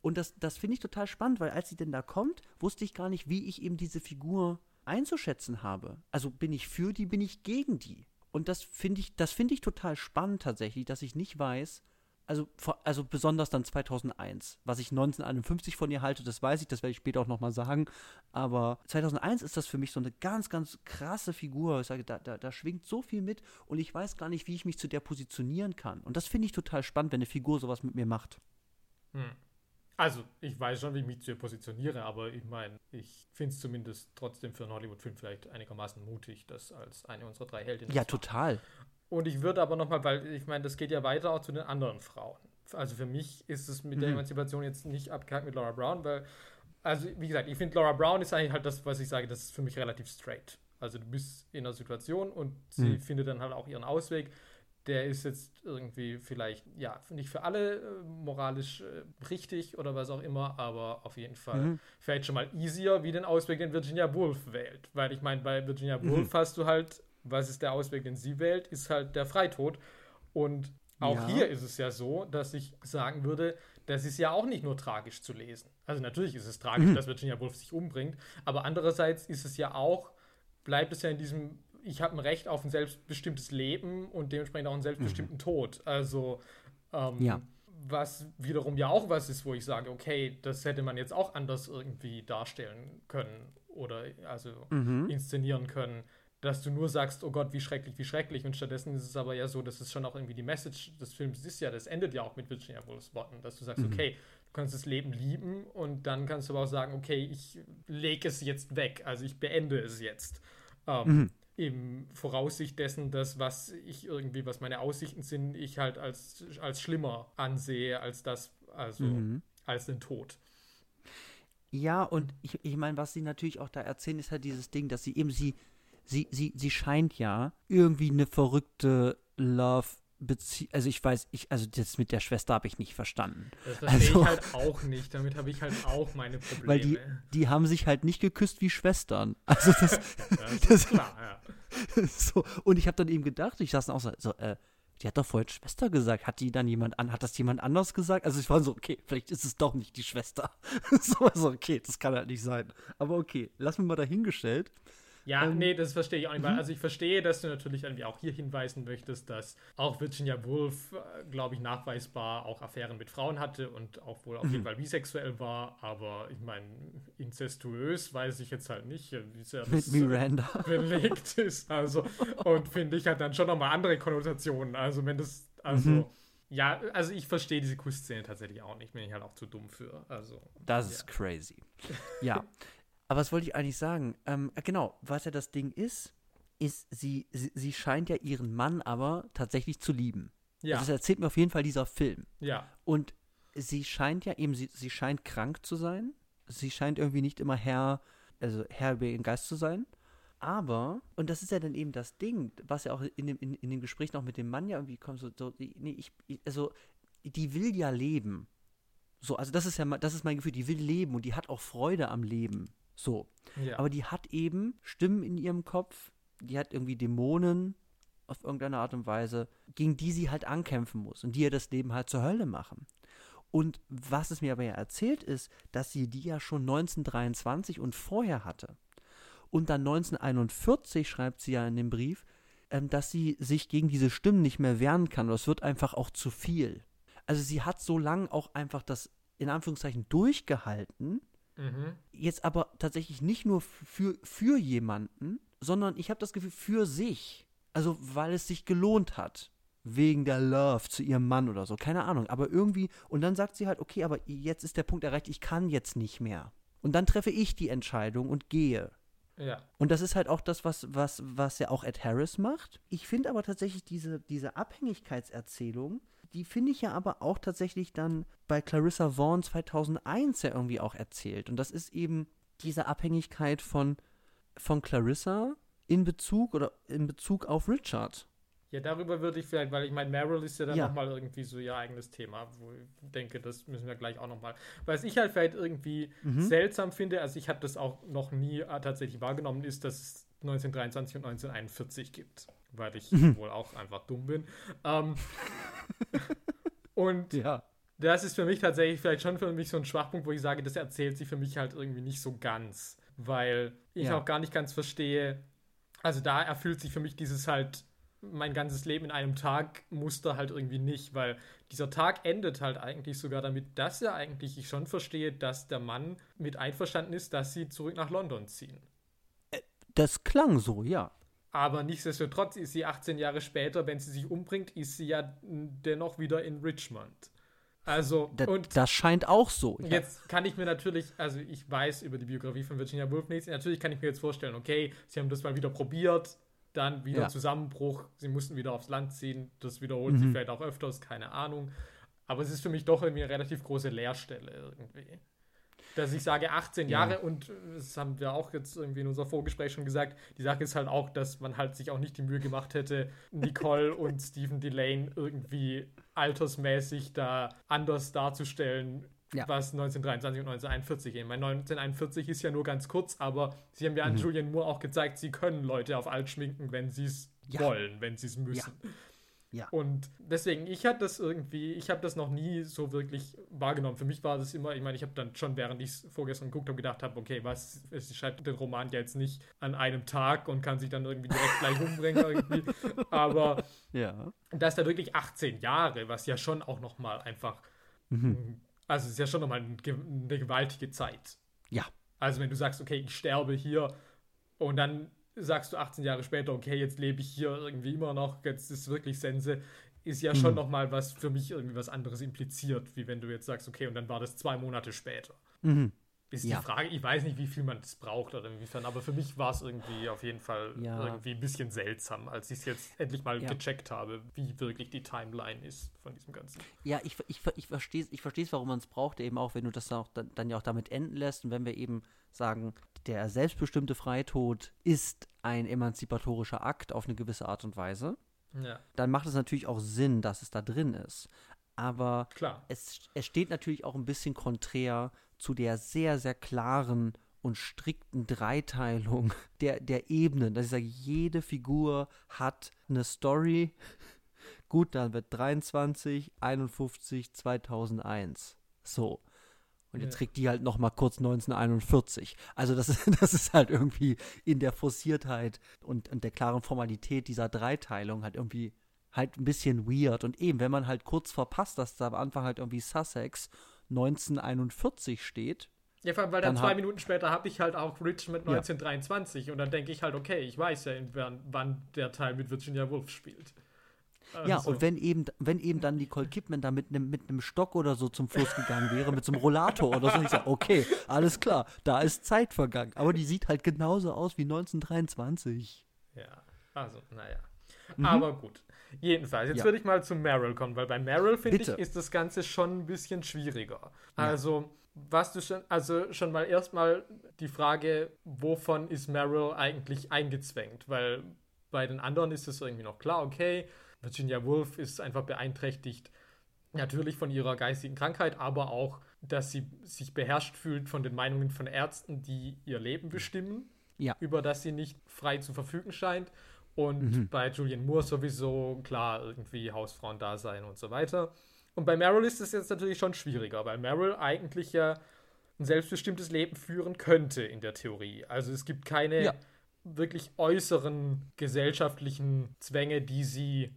Und das, das finde ich total spannend, weil als sie denn da kommt, wusste ich gar nicht, wie ich eben diese Figur einzuschätzen habe. Also bin ich für die, bin ich gegen die. Und das finde ich, das finde ich total spannend tatsächlich, dass ich nicht weiß, also, also besonders dann 2001. Was ich 1951 von ihr halte, das weiß ich, das werde ich später auch nochmal sagen. Aber 2001 ist das für mich so eine ganz, ganz krasse Figur. Ich sage, da, da, da schwingt so viel mit und ich weiß gar nicht, wie ich mich zu der positionieren kann. Und das finde ich total spannend, wenn eine Figur sowas mit mir macht. Hm. Also, ich weiß schon, wie ich mich zu ihr positioniere, aber ich meine, ich finde es zumindest trotzdem für einen Hollywood-Film vielleicht einigermaßen mutig, das als eine unserer drei Heldinnen Ja, total. Und ich würde aber nochmal, weil ich meine, das geht ja weiter auch zu den anderen Frauen. Also für mich ist es mit mhm. der Emanzipation jetzt nicht abgehakt mit Laura Brown, weil, also wie gesagt, ich finde Laura Brown ist eigentlich halt das, was ich sage, das ist für mich relativ straight. Also du bist in einer Situation und sie mhm. findet dann halt auch ihren Ausweg der ist jetzt irgendwie vielleicht, ja, nicht für alle äh, moralisch äh, richtig oder was auch immer, aber auf jeden Fall mhm. vielleicht schon mal easier, wie den Ausweg, den Virginia Woolf wählt. Weil ich meine, bei Virginia mhm. Woolf hast du halt, was ist der Ausweg, den sie wählt, ist halt der Freitod. Und auch ja. hier ist es ja so, dass ich sagen würde, das ist ja auch nicht nur tragisch zu lesen. Also natürlich ist es tragisch, mhm. dass Virginia Woolf sich umbringt, aber andererseits ist es ja auch, bleibt es ja in diesem ich habe ein Recht auf ein selbstbestimmtes Leben und dementsprechend auch einen selbstbestimmten mhm. Tod. Also, ähm, ja. was wiederum ja auch was ist, wo ich sage, okay, das hätte man jetzt auch anders irgendwie darstellen können oder also mhm. inszenieren können, dass du nur sagst, oh Gott, wie schrecklich, wie schrecklich. Und stattdessen ist es aber ja so, dass es schon auch irgendwie die Message des Films ist ja, das endet ja auch mit Virginia Woolf's Worten, dass du sagst, mhm. okay, du kannst das Leben lieben und dann kannst du aber auch sagen, okay, ich lege es jetzt weg, also ich beende es jetzt. Ähm, mhm im Voraussicht dessen, dass was ich irgendwie, was meine Aussichten sind, ich halt als, als schlimmer ansehe als das, also mhm. als den Tod. Ja, und ich, ich meine, was sie natürlich auch da erzählen, ist halt dieses Ding, dass sie eben sie, sie, sie, sie scheint ja irgendwie eine verrückte Love Bezie also ich weiß, ich, also das mit der Schwester habe ich nicht verstanden. Das verstehe also, ich halt auch nicht. Damit habe ich halt auch meine Probleme. Weil die, die haben sich halt nicht geküsst wie Schwestern. Also das, das, das ist klar, ja. so, und ich habe dann eben gedacht, ich saß auch so, so äh, die hat doch vorhin Schwester gesagt. Hat die dann jemand an, hat das jemand anders gesagt? Also ich war so, okay, vielleicht ist es doch nicht die Schwester. so, also okay, das kann halt nicht sein. Aber okay, lass mir mal dahingestellt. Ja, ähm, nee, das verstehe ich auch nicht. Weil, mhm. also ich verstehe, dass du natürlich irgendwie auch hier hinweisen möchtest, dass auch Virginia Woolf, äh, glaube ich, nachweisbar auch Affären mit Frauen hatte und auch wohl auf jeden mhm. Fall bisexuell war. Aber ich meine, inzestuös weiß ich jetzt halt nicht, wie sehr das mit Miranda. belegt ist. Also, und finde ich halt dann schon nochmal andere Konnotationen. Also wenn das, also. Mhm. Ja, also ich verstehe diese Kussszene tatsächlich auch nicht, bin ich halt auch zu dumm für. Also, das ja. ist crazy. Ja, Aber was wollte ich eigentlich sagen? Ähm, äh, genau, was ja das Ding ist, ist, sie, sie, sie scheint ja ihren Mann aber tatsächlich zu lieben. Ja. Also das erzählt mir auf jeden Fall dieser Film. Ja. Und sie scheint ja eben, sie, sie scheint krank zu sein. Sie scheint irgendwie nicht immer Herr, also Herr über ihren Geist zu sein. Aber, und das ist ja dann eben das Ding, was ja auch in dem, in, in dem Gespräch noch mit dem Mann ja irgendwie kommt, so, so nee, ich, also, die will ja leben. So, also das ist ja, das ist mein Gefühl, die will leben und die hat auch Freude am Leben. So. Ja. Aber die hat eben Stimmen in ihrem Kopf, die hat irgendwie Dämonen auf irgendeine Art und Weise, gegen die sie halt ankämpfen muss und die ihr das Leben halt zur Hölle machen. Und was es mir aber ja erzählt ist, dass sie die ja schon 1923 und vorher hatte. Und dann 1941 schreibt sie ja in dem Brief, ähm, dass sie sich gegen diese Stimmen nicht mehr wehren kann. Das wird einfach auch zu viel. Also sie hat so lange auch einfach das in Anführungszeichen durchgehalten. Mhm. Jetzt aber tatsächlich nicht nur für, für jemanden, sondern ich habe das Gefühl für sich. Also weil es sich gelohnt hat. Wegen der Love zu ihrem Mann oder so. Keine Ahnung. Aber irgendwie, und dann sagt sie halt, okay, aber jetzt ist der Punkt erreicht, ich kann jetzt nicht mehr. Und dann treffe ich die Entscheidung und gehe. Ja. Und das ist halt auch das, was, was, was ja auch Ed Harris macht. Ich finde aber tatsächlich diese, diese Abhängigkeitserzählung, die finde ich ja aber auch tatsächlich dann bei Clarissa Vaughn 2001 ja irgendwie auch erzählt. Und das ist eben diese Abhängigkeit von, von Clarissa in Bezug oder in Bezug auf Richard. Ja, darüber würde ich vielleicht, weil ich meine, Meryl ist ja dann ja. nochmal irgendwie so ihr eigenes Thema, wo ich denke, das müssen wir gleich auch nochmal. Was ich halt vielleicht irgendwie mhm. seltsam finde, also ich habe das auch noch nie äh, tatsächlich wahrgenommen, ist, dass es 1923 und 1941 gibt, weil ich mhm. wohl auch einfach dumm bin. Ähm, und ja. das ist für mich tatsächlich vielleicht schon für mich so ein Schwachpunkt, wo ich sage, das erzählt sich für mich halt irgendwie nicht so ganz, weil ich ja. auch gar nicht ganz verstehe, also da erfüllt sich für mich dieses halt mein ganzes Leben in einem Tag Muster halt irgendwie nicht, weil dieser Tag endet halt eigentlich sogar damit, dass er eigentlich, ich schon verstehe, dass der Mann mit einverstanden ist, dass sie zurück nach London ziehen. Äh, das klang so, ja. Aber nichtsdestotrotz ist sie 18 Jahre später, wenn sie sich umbringt, ist sie ja dennoch wieder in Richmond. Also, das, und das scheint auch so. Ja. Jetzt kann ich mir natürlich, also ich weiß über die Biografie von Virginia Woolf nichts, natürlich kann ich mir jetzt vorstellen, okay, sie haben das mal wieder probiert, dann wieder ja. Zusammenbruch, sie mussten wieder aufs Land ziehen, das wiederholt mhm. sich vielleicht auch öfters, keine Ahnung. Aber es ist für mich doch irgendwie eine relativ große Leerstelle irgendwie. Dass ich sage 18 ja. Jahre und das haben wir auch jetzt irgendwie in unser Vorgespräch schon gesagt, die Sache ist halt auch, dass man halt sich auch nicht die Mühe gemacht hätte, Nicole und Stephen Delane irgendwie altersmäßig da anders darzustellen, ja. was 1923 und 1941 eben. Mein 1941 ist ja nur ganz kurz, aber sie haben ja an mhm. Julian Moore auch gezeigt, sie können Leute auf alt schminken, wenn sie es ja. wollen, wenn sie es müssen. Ja. Ja. Und deswegen, ich hatte das irgendwie, ich habe das noch nie so wirklich wahrgenommen. Für mich war das immer, ich meine, ich habe dann schon, während ich es vorgestern geguckt habe, gedacht habe, okay, was, sie schreibt den Roman ja jetzt nicht an einem Tag und kann sich dann irgendwie direkt gleich umbringen irgendwie. Aber ja. das da wirklich 18 Jahre, was ja schon auch noch mal einfach mhm. Also es ist ja schon nochmal eine gewaltige Zeit. Ja. Also wenn du sagst, okay, ich sterbe hier und dann sagst du 18 Jahre später, okay, jetzt lebe ich hier irgendwie immer noch, jetzt ist wirklich Sense, ist ja schon mhm. nochmal was für mich irgendwie was anderes impliziert, wie wenn du jetzt sagst, okay, und dann war das zwei Monate später. Mhm. Ist ja. die Frage, ich weiß nicht, wie viel man das braucht oder inwiefern, aber für mich war es irgendwie auf jeden Fall ja. irgendwie ein bisschen seltsam, als ich es jetzt endlich mal ja. gecheckt habe, wie wirklich die Timeline ist von diesem Ganzen. Ja, ich, ich, ich verstehe ich versteh's, warum man es braucht, eben auch, wenn du das auch dann, dann ja auch damit enden lässt und wenn wir eben sagen, der selbstbestimmte Freitod ist ein emanzipatorischer Akt auf eine gewisse Art und Weise. Ja. Dann macht es natürlich auch Sinn, dass es da drin ist. Aber Es, es steht natürlich auch ein bisschen konträr zu der sehr, sehr klaren und strikten Dreiteilung der, der Ebenen, dass ich sage, jede Figur hat eine Story. Gut, dann wird 23, 51, 2001. So. Und jetzt kriegt die halt noch mal kurz 1941. Also das ist, das ist halt irgendwie in der Forciertheit und, und der klaren Formalität dieser Dreiteilung halt irgendwie halt ein bisschen weird. Und eben, wenn man halt kurz verpasst, dass da am Anfang halt irgendwie Sussex 1941 steht. Ja, vor allem, weil dann, dann zwei Minuten später habe ich halt auch Richmond 1923 ja. und dann denke ich halt, okay, ich weiß ja, wann der Teil mit Virginia Woolf spielt. Also. Ja, und wenn eben, wenn eben dann Nicole Kidman da mit einem mit Stock oder so zum Fluss gegangen wäre, mit so einem Rollator oder so, ich sage, okay, alles klar, da ist Zeit vergangen. Aber die sieht halt genauso aus wie 1923. Ja, also, naja. Mhm. Aber gut. Jedenfalls, jetzt ja. würde ich mal zu Meryl kommen, weil bei Meryl, finde ich, ist das Ganze schon ein bisschen schwieriger. Ja. Also, was du schon, also schon mal erstmal die Frage, wovon ist Meryl eigentlich eingezwängt? Weil bei den anderen ist es irgendwie noch klar, okay, Virginia Woolf ist einfach beeinträchtigt, natürlich von ihrer geistigen Krankheit, aber auch dass sie sich beherrscht fühlt von den Meinungen von Ärzten, die ihr Leben bestimmen, ja. über das sie nicht frei zu verfügen scheint. Und mhm. bei Julian Moore sowieso, klar, irgendwie Hausfrauen da sein und so weiter. Und bei Meryl ist es jetzt natürlich schon schwieriger, weil Meryl eigentlich ja ein selbstbestimmtes Leben führen könnte in der Theorie. Also es gibt keine ja. wirklich äußeren gesellschaftlichen Zwänge, die sie,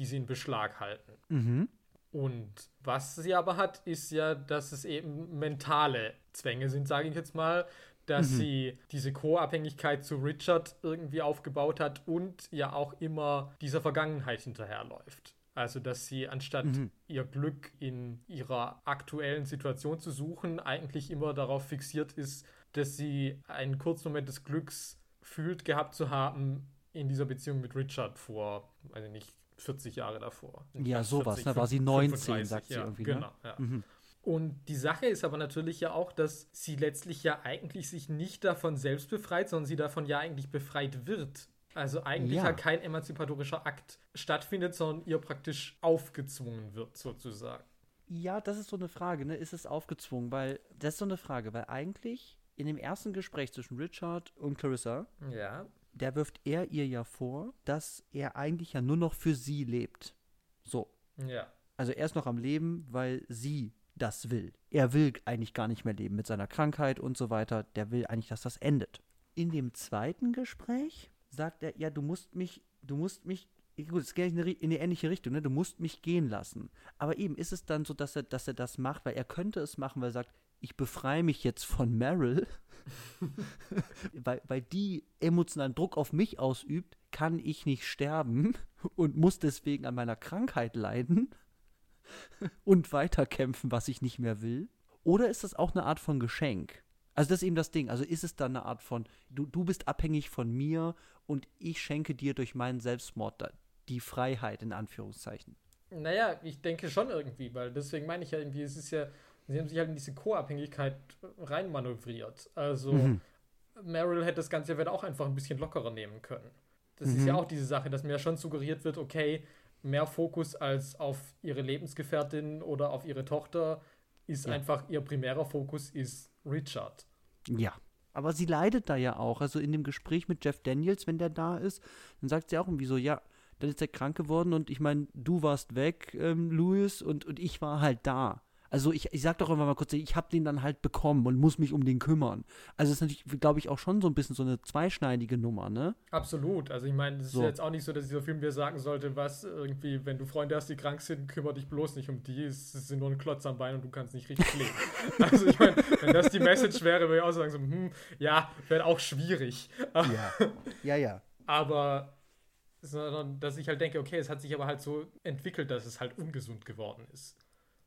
die sie in Beschlag halten. Mhm. Und was sie aber hat, ist ja, dass es eben mentale Zwänge sind, sage ich jetzt mal, dass mhm. sie diese Co-Abhängigkeit zu Richard irgendwie aufgebaut hat und ja auch immer dieser Vergangenheit hinterherläuft. Also, dass sie anstatt mhm. ihr Glück in ihrer aktuellen Situation zu suchen, eigentlich immer darauf fixiert ist, dass sie einen kurzen Moment des Glücks fühlt gehabt zu haben in dieser Beziehung mit Richard vor, weiß ich nicht, 40 Jahre davor. Ja, sowas, 40, da war sie 19, 35, sagt sie ja, irgendwie. Ne? Genau, ne? ja. Mhm. Und die Sache ist aber natürlich ja auch, dass sie letztlich ja eigentlich sich nicht davon selbst befreit, sondern sie davon ja eigentlich befreit wird. Also eigentlich ja, kein emanzipatorischer Akt stattfindet, sondern ihr praktisch aufgezwungen wird, sozusagen. Ja, das ist so eine Frage, ne? Ist es aufgezwungen? Weil, das ist so eine Frage, weil eigentlich in dem ersten Gespräch zwischen Richard und Clarissa, ja. Der wirft er ihr ja vor, dass er eigentlich ja nur noch für sie lebt. So. Ja. Also er ist noch am Leben, weil sie das will. Er will eigentlich gar nicht mehr leben mit seiner Krankheit und so weiter. Der will eigentlich, dass das endet. In dem zweiten Gespräch sagt er, ja, du musst mich, du musst mich, gut, es geht in eine, in eine ähnliche Richtung, ne? Du musst mich gehen lassen. Aber eben ist es dann so, dass er, dass er das macht, weil er könnte es machen, weil er sagt, ich befreie mich jetzt von Meryl, weil, weil die emotionalen Druck auf mich ausübt, kann ich nicht sterben und muss deswegen an meiner Krankheit leiden und weiterkämpfen, was ich nicht mehr will? Oder ist das auch eine Art von Geschenk? Also das ist eben das Ding. Also ist es dann eine Art von, du, du bist abhängig von mir und ich schenke dir durch meinen Selbstmord die Freiheit, in Anführungszeichen. Naja, ich denke schon irgendwie, weil deswegen meine ich ja irgendwie, es ist ja, sie haben sich halt in diese Co-Abhängigkeit reinmanövriert. Also mhm. Meryl hätte das Ganze ja auch einfach ein bisschen lockerer nehmen können. Das mhm. ist ja auch diese Sache, dass mir ja schon suggeriert wird, okay, mehr Fokus als auf ihre Lebensgefährtin oder auf ihre Tochter ist ja. einfach ihr primärer Fokus ist Richard. Ja. Aber sie leidet da ja auch. Also in dem Gespräch mit Jeff Daniels, wenn der da ist, dann sagt sie auch irgendwie so, ja, dann ist er krank geworden und ich meine, du warst weg, ähm, Louis, und, und ich war halt da. Also ich, ich sag doch immer mal kurz, ich habe den dann halt bekommen und muss mich um den kümmern. Also es ist natürlich, glaube ich, auch schon so ein bisschen so eine zweischneidige Nummer, ne? Absolut. Also ich meine, es so. ist jetzt auch nicht so, dass dieser Film dir sagen sollte, was irgendwie, wenn du Freunde hast, die krank sind, kümmere dich bloß nicht um die. Es sind nur ein Klotz am Bein und du kannst nicht richtig leben. also ich meine, wenn das die Message wäre, würde ich auch sagen, so, hm, ja, wäre auch schwierig. Ja, ja, ja. Aber sondern dass ich halt denke, okay, es hat sich aber halt so entwickelt, dass es halt ungesund geworden ist.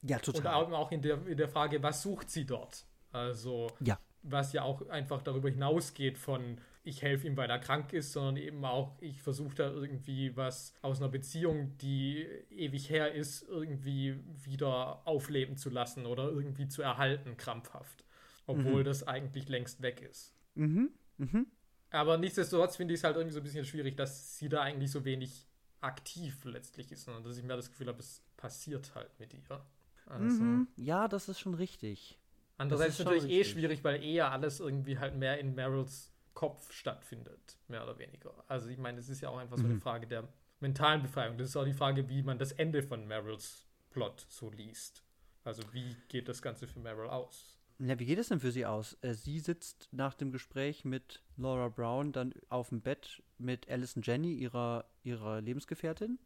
Ja, total. Und auch in der, in der Frage, was sucht sie dort? Also, ja. was ja auch einfach darüber hinausgeht von, ich helfe ihm, weil er krank ist, sondern eben auch, ich versuche da irgendwie was aus einer Beziehung, die ewig her ist, irgendwie wieder aufleben zu lassen oder irgendwie zu erhalten, krampfhaft. Obwohl mhm. das eigentlich längst weg ist. Mhm. Mhm. Aber nichtsdestotrotz finde ich es halt irgendwie so ein bisschen schwierig, dass sie da eigentlich so wenig aktiv letztlich ist, sondern dass ich mir das Gefühl habe, es passiert halt mit ihr. Also, mhm. Ja, das ist schon richtig. Andererseits ist es natürlich eh richtig. eh schwierig, weil eher alles irgendwie halt mehr in Meryls Kopf stattfindet, mehr oder weniger. Also ich meine, es ist ja auch einfach so eine mhm. Frage der mentalen Befreiung. Das ist auch die Frage, wie man das Ende von Meryls Plot so liest. Also wie geht das Ganze für Meryl aus? Ja, wie geht es denn für sie aus? Äh, sie sitzt nach dem Gespräch mit Laura Brown dann auf dem Bett mit Alison Jenny, ihrer, ihrer Lebensgefährtin,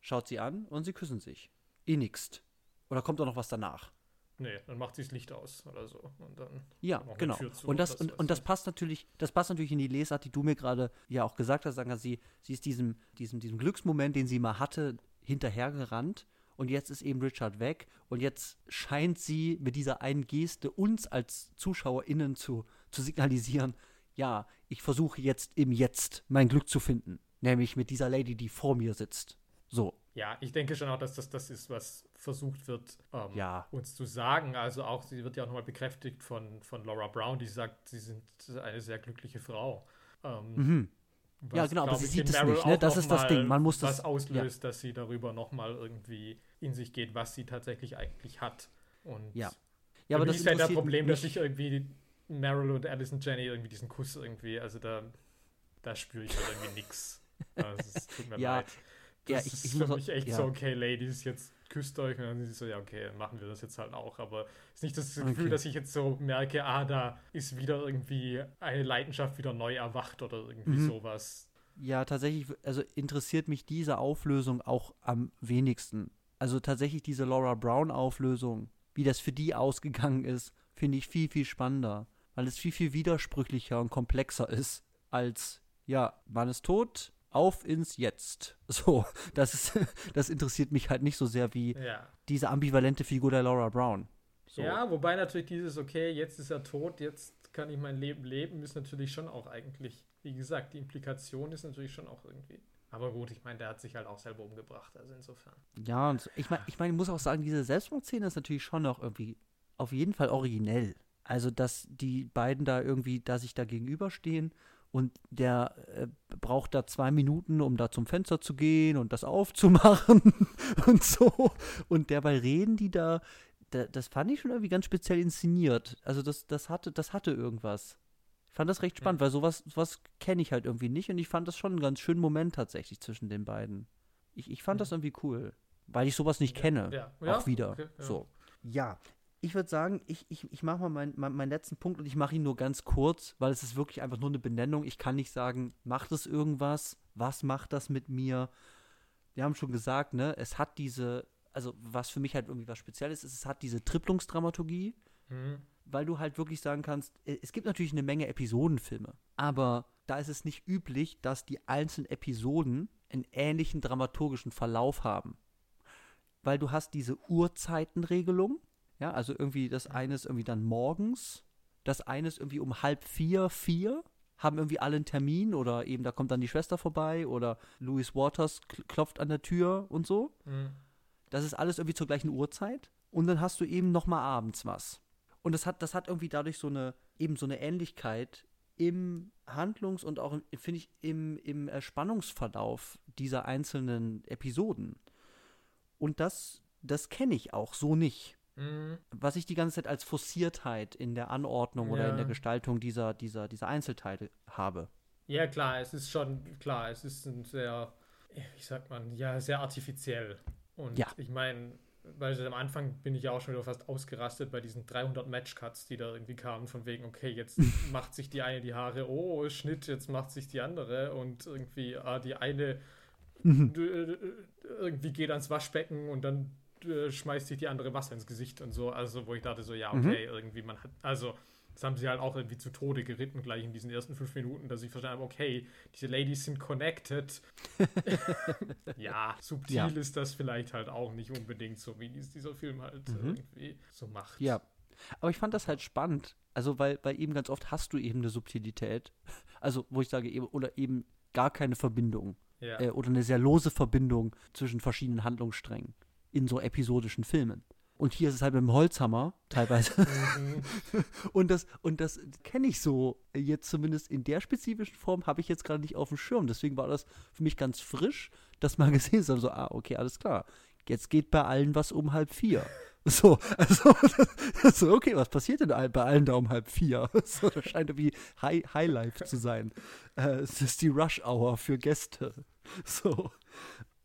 schaut sie an und sie küssen sich. Innigst. Oder kommt da noch was danach? Nee, dann macht sie das Licht aus oder so. Und dann ja, genau. Zu, und das, und, und das passt natürlich, das passt natürlich in die Lesart, die du mir gerade ja auch gesagt hast, sagen sie, sie ist diesem, diesem, diesem Glücksmoment, den sie mal hatte, hinterhergerannt. Und jetzt ist eben Richard weg. Und jetzt scheint sie mit dieser einen Geste uns als ZuschauerInnen zu, zu signalisieren, ja, ich versuche jetzt im Jetzt mein Glück zu finden. Nämlich mit dieser Lady, die vor mir sitzt. So. Ja, ich denke schon auch, dass das das ist, was versucht wird, ähm, ja. uns zu sagen. Also auch, sie wird ja auch nochmal bekräftigt von, von Laura Brown, die sagt, sie sind eine sehr glückliche Frau. Ähm, mhm. Was, ja, genau, aber sie sieht es nicht, ne? Das ist das Ding. Man muss das. Was auslöst, ja. dass sie darüber nochmal irgendwie in sich geht, was sie tatsächlich eigentlich hat. Und ja. Ja, aber das ist halt das Problem, dass ich irgendwie Meryl und Alison Jenny irgendwie diesen Kuss irgendwie, also da, da spüre ich halt irgendwie nichts. Also, es tut mir ja, leid. Das ja, ich, ist ich für mich echt ja. so, okay, Ladies, jetzt küsst euch und dann ist es so, ja, okay, dann machen wir das jetzt halt auch. Aber es ist nicht das Gefühl, okay. dass ich jetzt so merke, ah, da ist wieder irgendwie eine Leidenschaft wieder neu erwacht oder irgendwie mhm. sowas. Ja, tatsächlich, also interessiert mich diese Auflösung auch am wenigsten. Also tatsächlich diese Laura Brown-Auflösung, wie das für die ausgegangen ist, finde ich viel, viel spannender. Weil es viel, viel widersprüchlicher und komplexer ist als, ja, man ist tot, auf ins Jetzt. So, das ist, das interessiert mich halt nicht so sehr wie ja. diese ambivalente Figur der Laura Brown. So. Ja, wobei natürlich dieses, okay, jetzt ist er tot, jetzt kann ich mein Leben leben, ist natürlich schon auch eigentlich, wie gesagt, die Implikation ist natürlich schon auch irgendwie. Aber gut, ich meine, der hat sich halt auch selber umgebracht, also insofern. Ja, und ich meine, ich, mein, ich muss auch sagen, diese Selbstmordszene ist natürlich schon noch irgendwie auf jeden Fall originell. Also, dass die beiden da irgendwie, da sich da gegenüberstehen und der äh, braucht da zwei Minuten, um da zum Fenster zu gehen und das aufzumachen und so. Und derweil reden die da, da, das fand ich schon irgendwie ganz speziell inszeniert. Also das, das, hatte, das hatte irgendwas. Ich fand das recht spannend, ja. weil sowas, sowas kenne ich halt irgendwie nicht und ich fand das schon einen ganz schönen Moment tatsächlich zwischen den beiden. Ich, ich fand ja. das irgendwie cool, weil ich sowas nicht kenne. Ja. Auch wieder. Okay, so. Ja, ich würde sagen, ich, ich, ich mache mal meinen mein, mein letzten Punkt und ich mache ihn nur ganz kurz, weil es ist wirklich einfach nur eine Benennung. Ich kann nicht sagen, macht es irgendwas? Was macht das mit mir? Wir haben schon gesagt, ne, es hat diese, also was für mich halt irgendwie was Spezielles ist, es hat diese Tripplungsdramaturgie, mhm. weil du halt wirklich sagen kannst, es gibt natürlich eine Menge Episodenfilme, aber da ist es nicht üblich, dass die einzelnen Episoden einen ähnlichen dramaturgischen Verlauf haben. Weil du hast diese Uhrzeitenregelung, ja, also irgendwie das eine ist irgendwie dann morgens, das eine ist irgendwie um halb vier, vier, haben irgendwie alle einen Termin oder eben da kommt dann die Schwester vorbei oder Louis Waters klopft an der Tür und so. Mhm. Das ist alles irgendwie zur gleichen Uhrzeit. Und dann hast du eben noch mal abends was. Und das hat, das hat irgendwie dadurch so eine, eben so eine Ähnlichkeit im Handlungs- und auch, finde ich, im, im Spannungsverlauf dieser einzelnen Episoden. Und das, das kenne ich auch so nicht. Mhm. Was ich die ganze Zeit als Forciertheit in der Anordnung ja. oder in der Gestaltung dieser, dieser, dieser Einzelteile habe. Ja, klar, es ist schon, klar, es ist ein sehr, wie sagt man, ja, sehr artifiziell. Und ja. ich meine, weil am Anfang bin ich ja auch schon wieder fast ausgerastet bei diesen 300 Matchcuts, die da irgendwie kamen, von wegen, okay, jetzt macht sich die eine die Haare, oh, Schnitt, jetzt macht sich die andere und irgendwie, ah, die eine mhm. irgendwie geht ans Waschbecken und dann äh, schmeißt sich die andere Wasser ins Gesicht und so. Also, wo ich dachte, so, ja, mhm. okay, mhm. irgendwie, man hat, also, das haben sie halt auch irgendwie zu Tode geritten, gleich in diesen ersten fünf Minuten, dass ich verstanden habe, okay, diese Ladies sind connected. ja, subtil ja. ist das vielleicht halt auch nicht unbedingt so, wie dies, dieser Film halt mhm. irgendwie so macht. Ja. Aber ich fand das halt spannend, also weil, weil eben ganz oft hast du eben eine Subtilität, also wo ich sage, eben, oder eben gar keine Verbindung. Ja. Äh, oder eine sehr lose Verbindung zwischen verschiedenen Handlungssträngen in so episodischen Filmen. Und hier ist es halt mit dem Holzhammer teilweise. Mhm. und das, und das kenne ich so jetzt zumindest in der spezifischen Form, habe ich jetzt gerade nicht auf dem Schirm. Deswegen war das für mich ganz frisch, das mal gesehen zu haben. So, ah, okay, alles klar. Jetzt geht bei allen was um halb vier. So, also, so, okay, was passiert denn bei allen da um halb vier? So, das scheint irgendwie High, Highlife zu sein. Äh, es ist die Rush Hour für Gäste. So,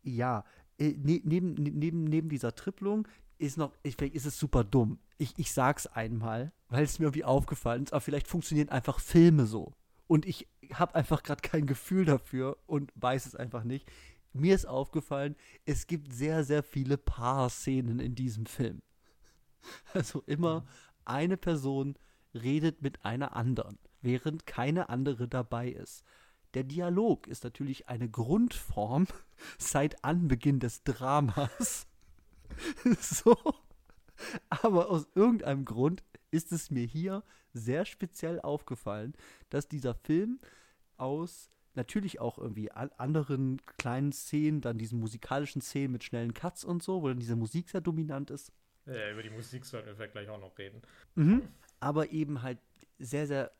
ja, neben, ne, neben, neben dieser Tripplung ist noch, ich, vielleicht ist es super dumm. Ich, ich sag's einmal, weil es mir irgendwie aufgefallen ist, aber vielleicht funktionieren einfach Filme so. Und ich habe einfach gerade kein Gefühl dafür und weiß es einfach nicht. Mir ist aufgefallen, es gibt sehr, sehr viele Paar-Szenen in diesem Film. Also immer eine Person redet mit einer anderen, während keine andere dabei ist. Der Dialog ist natürlich eine Grundform seit Anbeginn des Dramas. so. Aber aus irgendeinem Grund ist es mir hier sehr speziell aufgefallen, dass dieser Film aus natürlich auch irgendwie anderen kleinen Szenen, dann diesen musikalischen Szenen mit schnellen Cuts und so, wo dann diese Musik sehr dominant ist. Ja, über die Musik sollten wir vielleicht gleich auch noch reden. Mhm. Aber eben halt sehr, sehr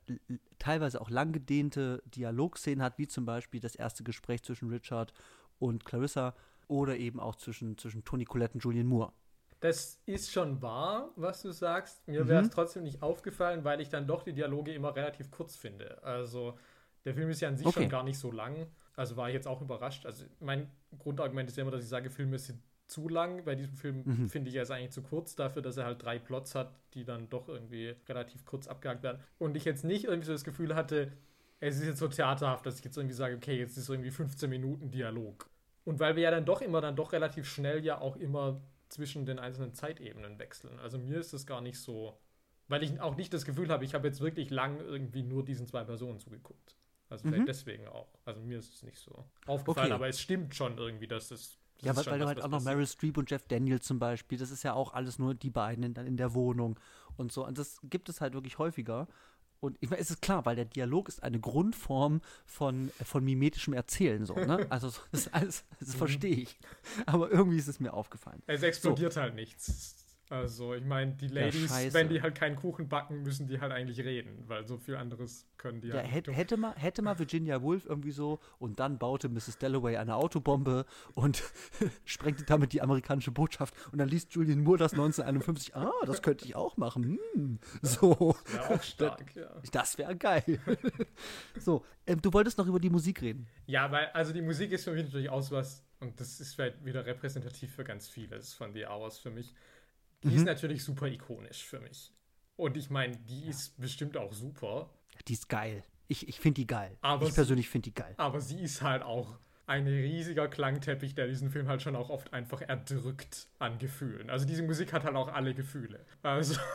teilweise auch langgedehnte Dialogszenen hat, wie zum Beispiel das erste Gespräch zwischen Richard und Clarissa oder eben auch zwischen, zwischen Tony Collette und Julian Moore. Das ist schon wahr, was du sagst. Mir wäre es mhm. trotzdem nicht aufgefallen, weil ich dann doch die Dialoge immer relativ kurz finde. Also der Film ist ja an sich okay. schon gar nicht so lang. Also war ich jetzt auch überrascht. Also mein Grundargument ist ja immer, dass ich sage, Filme sind zu lang. Bei diesem Film mhm. finde ich er ist eigentlich zu kurz dafür, dass er halt drei Plots hat, die dann doch irgendwie relativ kurz abgehakt werden. Und ich jetzt nicht irgendwie so das Gefühl hatte, es ist jetzt so theaterhaft, dass ich jetzt irgendwie sage, okay, jetzt ist irgendwie 15 Minuten Dialog. Und weil wir ja dann doch immer, dann doch relativ schnell ja auch immer zwischen den einzelnen Zeitebenen wechseln. Also mir ist das gar nicht so, weil ich auch nicht das Gefühl habe, ich habe jetzt wirklich lang irgendwie nur diesen zwei Personen zugeguckt. Also mhm. deswegen auch. Also mir ist es nicht so aufgefallen, okay. aber es stimmt schon irgendwie, dass es ja, weil, weil du halt auch noch Meryl Streep und Jeff Daniels zum Beispiel, das ist ja auch alles nur die beiden in, in der Wohnung und so. Und das gibt es halt wirklich häufiger. Und ich meine, es ist klar, weil der Dialog ist eine Grundform von, von mimetischem Erzählen, so, ne? Also, das, alles, das mhm. verstehe ich. Aber irgendwie ist es mir aufgefallen. Es explodiert so. halt nichts. Also, ich meine, die Ladies, ja, wenn die halt keinen Kuchen backen, müssen die halt eigentlich reden, weil so viel anderes können die ja, halt hätte, hätte, mal, hätte mal Virginia Woolf irgendwie so und dann baute Mrs. Dalloway eine Autobombe und sprengte damit die amerikanische Botschaft und dann liest Julian Moore das 1951. Ah, das könnte ich auch machen. Hm. So. Ja, auch stark, ja. Das wäre geil. so, ähm, du wolltest noch über die Musik reden. Ja, weil, also die Musik ist für mich natürlich auch was, und das ist vielleicht wieder repräsentativ für ganz vieles von The Hours für mich die mhm. ist natürlich super ikonisch für mich. Und ich meine, die ja. ist bestimmt auch super. Die ist geil. Ich, ich finde die geil. Aber ich persönlich finde die geil. Aber sie ist halt auch ein riesiger Klangteppich, der diesen Film halt schon auch oft einfach erdrückt an Gefühlen. Also diese Musik hat halt auch alle Gefühle. Also.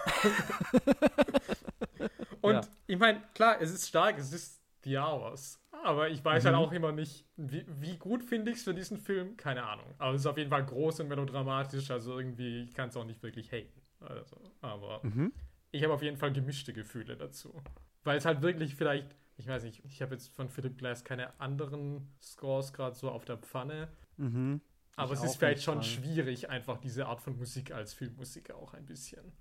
Und ja. ich meine, klar, es ist stark, es ist The Hours. Aber ich weiß halt mhm. halt auch immer nicht, wie, wie gut finde ich es für diesen Film? Keine Ahnung. Aber es ist auf jeden Fall groß und melodramatisch, also irgendwie, ich kann es auch nicht wirklich haten. Also, aber mhm. ich habe auf jeden Fall gemischte Gefühle dazu. Weil es halt wirklich vielleicht, ich weiß nicht, ich habe jetzt von Philip Glass keine anderen Scores gerade so auf der Pfanne. Mhm. Aber ich es ist vielleicht schon schwierig, einfach diese Art von Musik als Filmmusik auch ein bisschen.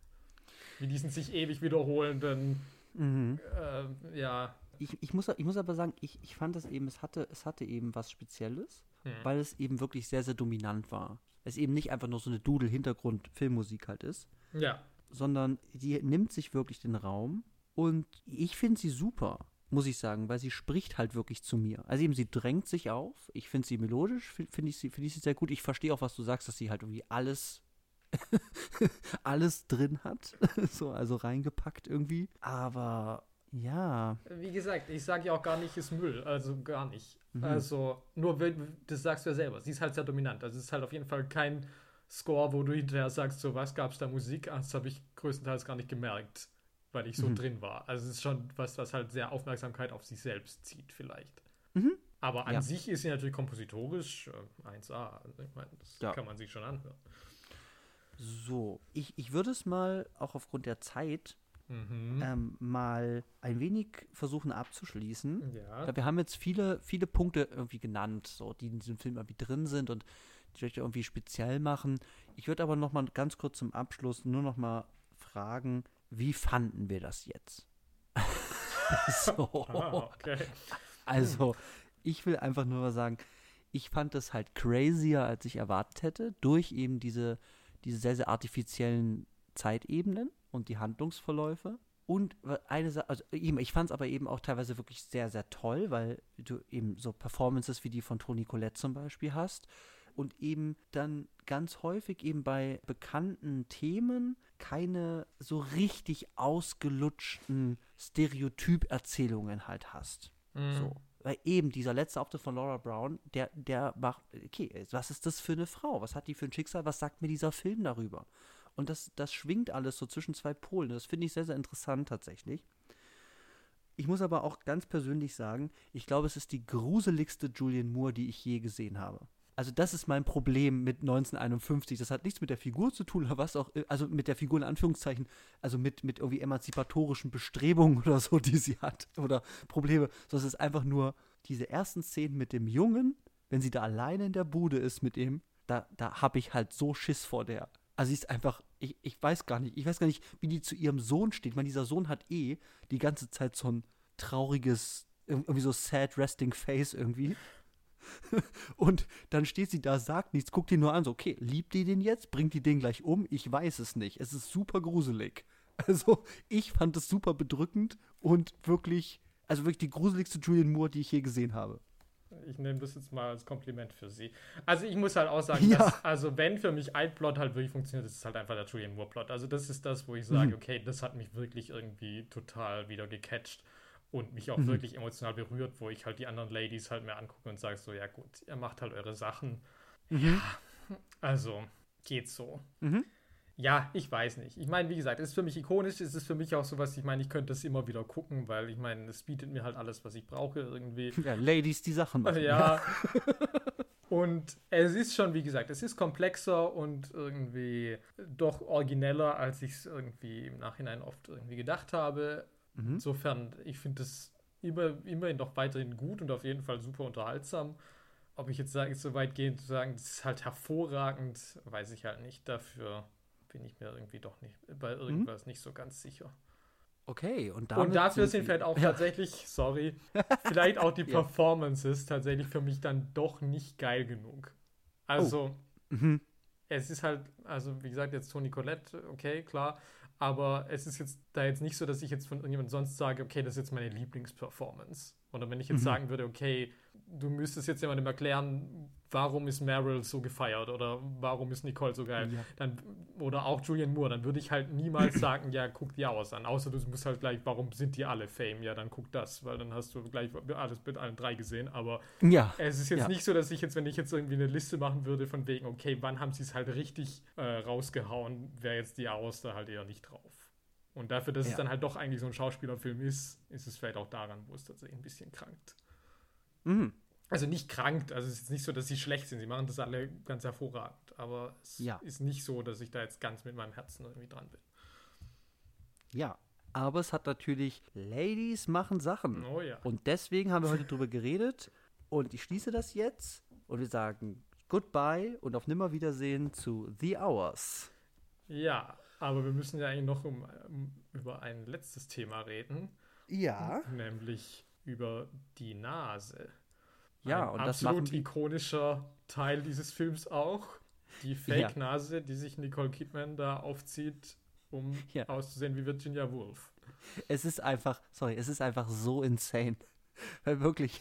Wie diesen sich ewig wiederholenden, mhm. äh, ja, ich, ich, muss, ich muss aber sagen, ich, ich fand es eben, es hatte, es hatte eben was Spezielles, mhm. weil es eben wirklich sehr, sehr dominant war. Es eben nicht einfach nur so eine Dudel-Hintergrund-Filmmusik halt ist. Ja. Sondern die nimmt sich wirklich den Raum und ich finde sie super, muss ich sagen, weil sie spricht halt wirklich zu mir. Also eben, sie drängt sich auf. Ich finde sie melodisch, finde ich, sie, find ich sie sehr gut. Ich verstehe auch, was du sagst, dass sie halt irgendwie alles alles drin hat, so also reingepackt irgendwie. Aber ja. Wie gesagt, ich sage ja auch gar nicht, ist Müll. Also gar nicht. Mhm. Also, nur, das sagst du ja selber. Sie ist halt sehr dominant. Also, es ist halt auf jeden Fall kein Score, wo du hinterher sagst, so was gab es da Musik? Ah, das habe ich größtenteils gar nicht gemerkt, weil ich so mhm. drin war. Also, es ist schon was, was halt sehr Aufmerksamkeit auf sich selbst zieht, vielleicht. Mhm. Aber an ja. sich ist sie natürlich kompositorisch äh, 1A. Also, ich meine, das ja. kann man sich schon anhören. So, ich, ich würde es mal auch aufgrund der Zeit mhm. ähm, mal ein wenig versuchen abzuschließen. Ja. Wir haben jetzt viele, viele Punkte irgendwie genannt, so, die in diesem Film irgendwie drin sind und die vielleicht irgendwie speziell machen. Ich würde aber noch mal ganz kurz zum Abschluss nur noch mal fragen, wie fanden wir das jetzt? so. Ah, okay. Also, ich will einfach nur mal sagen, ich fand das halt crazier, als ich erwartet hätte, durch eben diese, diese sehr, sehr artifiziellen Zeitebenen und die Handlungsverläufe. Und eine Sache, also ich fand es aber eben auch teilweise wirklich sehr, sehr toll, weil du eben so Performances wie die von Toni Collette zum Beispiel hast und eben dann ganz häufig eben bei bekannten Themen keine so richtig ausgelutschten Stereotyperzählungen halt hast. Mhm. So. Weil eben dieser letzte Auftritt von Laura Brown, der, der macht, okay, was ist das für eine Frau? Was hat die für ein Schicksal? Was sagt mir dieser Film darüber? Und das, das schwingt alles so zwischen zwei Polen. Das finde ich sehr, sehr interessant tatsächlich. Ich muss aber auch ganz persönlich sagen, ich glaube, es ist die gruseligste Julian Moore, die ich je gesehen habe. Also das ist mein Problem mit 1951. Das hat nichts mit der Figur zu tun oder was auch, also mit der Figur in Anführungszeichen, also mit, mit irgendwie emanzipatorischen Bestrebungen oder so, die sie hat oder Probleme, sondern es ist einfach nur diese ersten Szenen mit dem Jungen, wenn sie da alleine in der Bude ist mit ihm, da, da habe ich halt so Schiss vor der. Also sie ist einfach, ich, ich weiß gar nicht, ich weiß gar nicht, wie die zu ihrem Sohn steht. Ich meine, dieser Sohn hat eh die ganze Zeit so ein trauriges, irgendwie so sad resting face irgendwie. und dann steht sie da, sagt nichts, guckt ihn nur an, so, okay, liebt die den jetzt? Bringt die den gleich um? Ich weiß es nicht. Es ist super gruselig. Also, ich fand es super bedrückend und wirklich, also wirklich die gruseligste Julian Moore, die ich je gesehen habe. Ich nehme das jetzt mal als Kompliment für sie. Also ich muss halt auch sagen, ja. dass, also wenn für mich ein Plot halt wirklich funktioniert, ist halt einfach der Julian Moore Plot. Also das ist das, wo ich sage, mhm. okay, das hat mich wirklich irgendwie total wieder gecatcht und mich auch mhm. wirklich emotional berührt, wo ich halt die anderen Ladies halt mehr angucke und sage so, ja gut, ihr macht halt eure Sachen. Mhm. Ja, also geht so. Mhm. Ja, ich weiß nicht. Ich meine, wie gesagt, es ist für mich ikonisch, es ist für mich auch sowas, ich meine, ich könnte das immer wieder gucken, weil ich meine, es bietet mir halt alles, was ich brauche irgendwie. Ja, Ladies, die Sachen machen. Ja. und es ist schon, wie gesagt, es ist komplexer und irgendwie doch origineller, als ich es irgendwie im Nachhinein oft irgendwie gedacht habe. Mhm. Insofern, ich finde es immer, immerhin doch weiterhin gut und auf jeden Fall super unterhaltsam. Ob ich jetzt sage, so weit gehen zu sagen, das ist halt hervorragend, weiß ich halt nicht. Dafür bin ich mir irgendwie doch nicht bei mhm. irgendwas mhm. nicht so ganz sicher. Okay, und, und dafür sind vielleicht auch ja. tatsächlich, sorry, vielleicht auch die ja. Performances tatsächlich für mich dann doch nicht geil genug. Also, oh. mhm. es ist halt, also wie gesagt, jetzt Toni Collette, okay, klar, aber es ist jetzt da jetzt nicht so, dass ich jetzt von irgendjemand sonst sage, okay, das ist jetzt meine Lieblingsperformance. Oder wenn ich jetzt mhm. sagen würde, okay, du müsstest jetzt jemandem erklären, warum ist Meryl so gefeiert oder warum ist Nicole so geil, ja. dann, oder auch Julian Moore, dann würde ich halt niemals sagen, ja, guck die aus an. Außer du musst halt gleich, warum sind die alle Fame? Ja, dann guck das, weil dann hast du gleich alles mit allen drei gesehen. Aber ja. es ist jetzt ja. nicht so, dass ich jetzt, wenn ich jetzt irgendwie eine Liste machen würde, von wegen, okay, wann haben sie es halt richtig äh, rausgehauen, wäre jetzt die Aus da halt eher nicht drauf. Und dafür, dass es dann halt doch eigentlich so ein Schauspielerfilm ist, ist es vielleicht auch daran, wo es tatsächlich ein bisschen krankt. Mhm. Also nicht krankt, also es ist nicht so, dass sie schlecht sind. Sie machen das alle ganz hervorragend. Aber es ja. ist nicht so, dass ich da jetzt ganz mit meinem Herzen irgendwie dran bin. Ja, aber es hat natürlich Ladies machen Sachen. Oh ja. Und deswegen haben wir heute drüber geredet. Und ich schließe das jetzt und wir sagen Goodbye und auf Nimmerwiedersehen zu The Hours. Ja, aber wir müssen ja eigentlich noch um, um, über ein letztes Thema reden. Ja. Nämlich über die Nase. Ja, Ein und das absolut ikonischer Teil dieses Films auch. Die Fake-Nase, ja. die sich Nicole Kidman da aufzieht, um ja. auszusehen wie Virginia Woolf. Es ist einfach, sorry, es ist einfach so insane. Weil wirklich,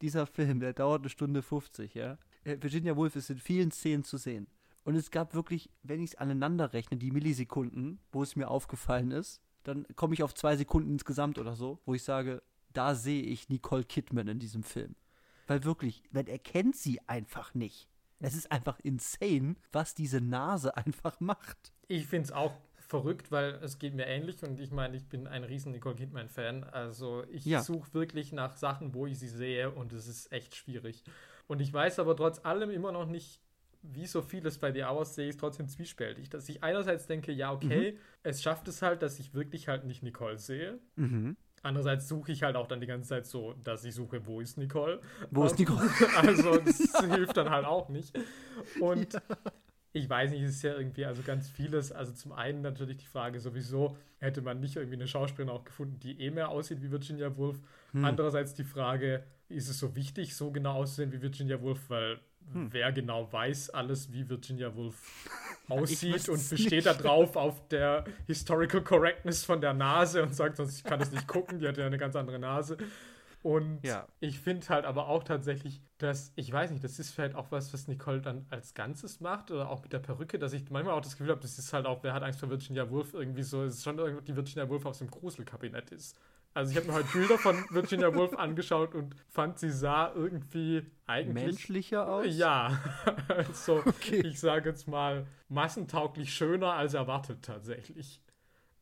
dieser Film, der dauert eine Stunde 50, ja. Äh, Virginia Woolf ist in vielen Szenen zu sehen. Und es gab wirklich, wenn ich es aneinander rechne, die Millisekunden, wo es mir aufgefallen ist, dann komme ich auf zwei Sekunden insgesamt oder so, wo ich sage, da sehe ich Nicole Kidman in diesem Film. Weil wirklich, man erkennt sie einfach nicht. Es ist einfach insane, was diese Nase einfach macht. Ich finde es auch verrückt, weil es geht mir ähnlich und ich meine, ich bin ein riesen Nicole Kidman-Fan. Also ich ja. suche wirklich nach Sachen, wo ich sie sehe und es ist echt schwierig. Und ich weiß aber trotz allem immer noch nicht, wie so vieles bei The Hours sehe ich trotzdem zwiespältig. Dass ich einerseits denke, ja, okay, mhm. es schafft es halt, dass ich wirklich halt nicht Nicole sehe. Mhm. Andererseits suche ich halt auch dann die ganze Zeit so, dass ich suche, wo ist Nicole? Wo ist Nicole? Also das hilft dann halt auch nicht. Und ja. ich weiß nicht, es ist ja irgendwie also ganz vieles. Also zum einen natürlich die Frage sowieso, hätte man nicht irgendwie eine Schauspielerin auch gefunden, die eh mehr aussieht wie Virginia Woolf. Hm. Andererseits die Frage, ist es so wichtig, so genau auszusehen wie Virginia Woolf, weil hm. wer genau weiß alles, wie Virginia Woolf aussieht und besteht da drauf auf der Historical Correctness von der Nase und sagt sonst, ich kann das nicht gucken, die hat ja eine ganz andere Nase. Und ja. ich finde halt aber auch tatsächlich, dass, ich weiß nicht, das ist vielleicht auch was, was Nicole dann als Ganzes macht oder auch mit der Perücke, dass ich manchmal auch das Gefühl habe, das ist halt auch, wer hat Angst vor Virginia Woolf irgendwie so, es ist schon irgendwie die Virginia Woolf aus dem Gruselkabinett ist. Also ich habe mir heute Bilder von Virginia Woolf angeschaut und fand, sie sah irgendwie eigentlich menschlicher aus. Ja, also okay. ich sage jetzt mal massentauglich schöner als erwartet tatsächlich.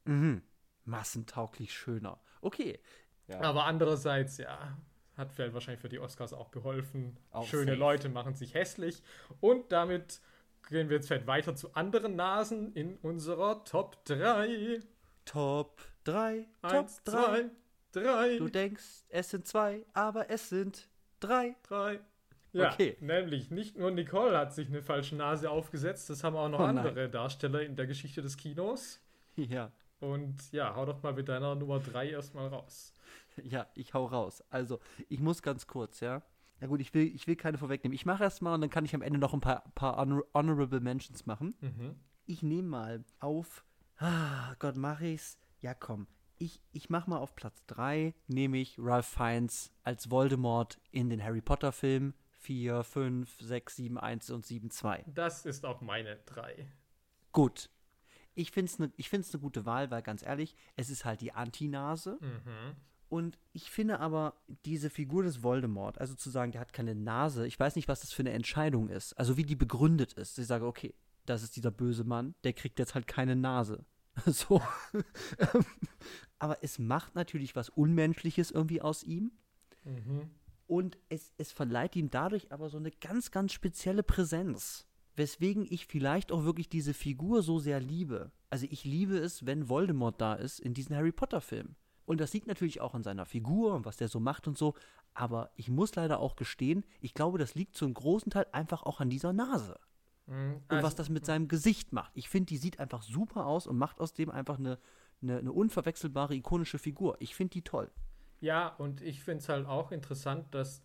Mhm. Massentauglich schöner. Okay. Ja. Aber andererseits, ja, hat vielleicht wahrscheinlich für die Oscars auch geholfen. Auch Schöne safe. Leute machen sich hässlich. Und damit gehen wir jetzt vielleicht weiter zu anderen Nasen in unserer Top 3. Top 3. Top 3. Drei. Du denkst, es sind zwei, aber es sind drei. Drei. Ja, okay. nämlich nicht nur Nicole hat sich eine falsche Nase aufgesetzt, das haben auch noch oh andere Darsteller in der Geschichte des Kinos. Ja. Und ja, hau doch mal mit deiner Nummer drei erstmal raus. Ja, ich hau raus. Also, ich muss ganz kurz, ja. Ja gut, ich will, ich will keine vorwegnehmen. Ich mache erst mal und dann kann ich am Ende noch ein paar, paar honor Honorable Mentions machen. Mhm. Ich nehme mal auf. Ah, Gott, mache ich's? Ja, komm. Ich, ich mache mal auf Platz 3, nehme ich Ralph Fiennes als Voldemort in den Harry Potter Filmen 4, 5, 6, 7, 1 und 7, 2. Das ist auch meine 3. Gut. Ich finde es eine ne gute Wahl, weil ganz ehrlich, es ist halt die Antinase. Mhm. Und ich finde aber diese Figur des Voldemort, also zu sagen, der hat keine Nase, ich weiß nicht, was das für eine Entscheidung ist. Also wie die begründet ist. Ich sage, okay, das ist dieser böse Mann, der kriegt jetzt halt keine Nase. so. aber es macht natürlich was Unmenschliches irgendwie aus ihm. Mhm. Und es, es verleiht ihm dadurch aber so eine ganz, ganz spezielle Präsenz. Weswegen ich vielleicht auch wirklich diese Figur so sehr liebe. Also ich liebe es, wenn Voldemort da ist in diesen Harry Potter-Filmen. Und das liegt natürlich auch an seiner Figur und was der so macht und so. Aber ich muss leider auch gestehen, ich glaube, das liegt zum großen Teil einfach auch an dieser Nase. Mhm, und was das mit seinem Gesicht macht. Ich finde, die sieht einfach super aus und macht aus dem einfach eine, eine, eine unverwechselbare, ikonische Figur. Ich finde die toll. Ja, und ich finde es halt auch interessant, dass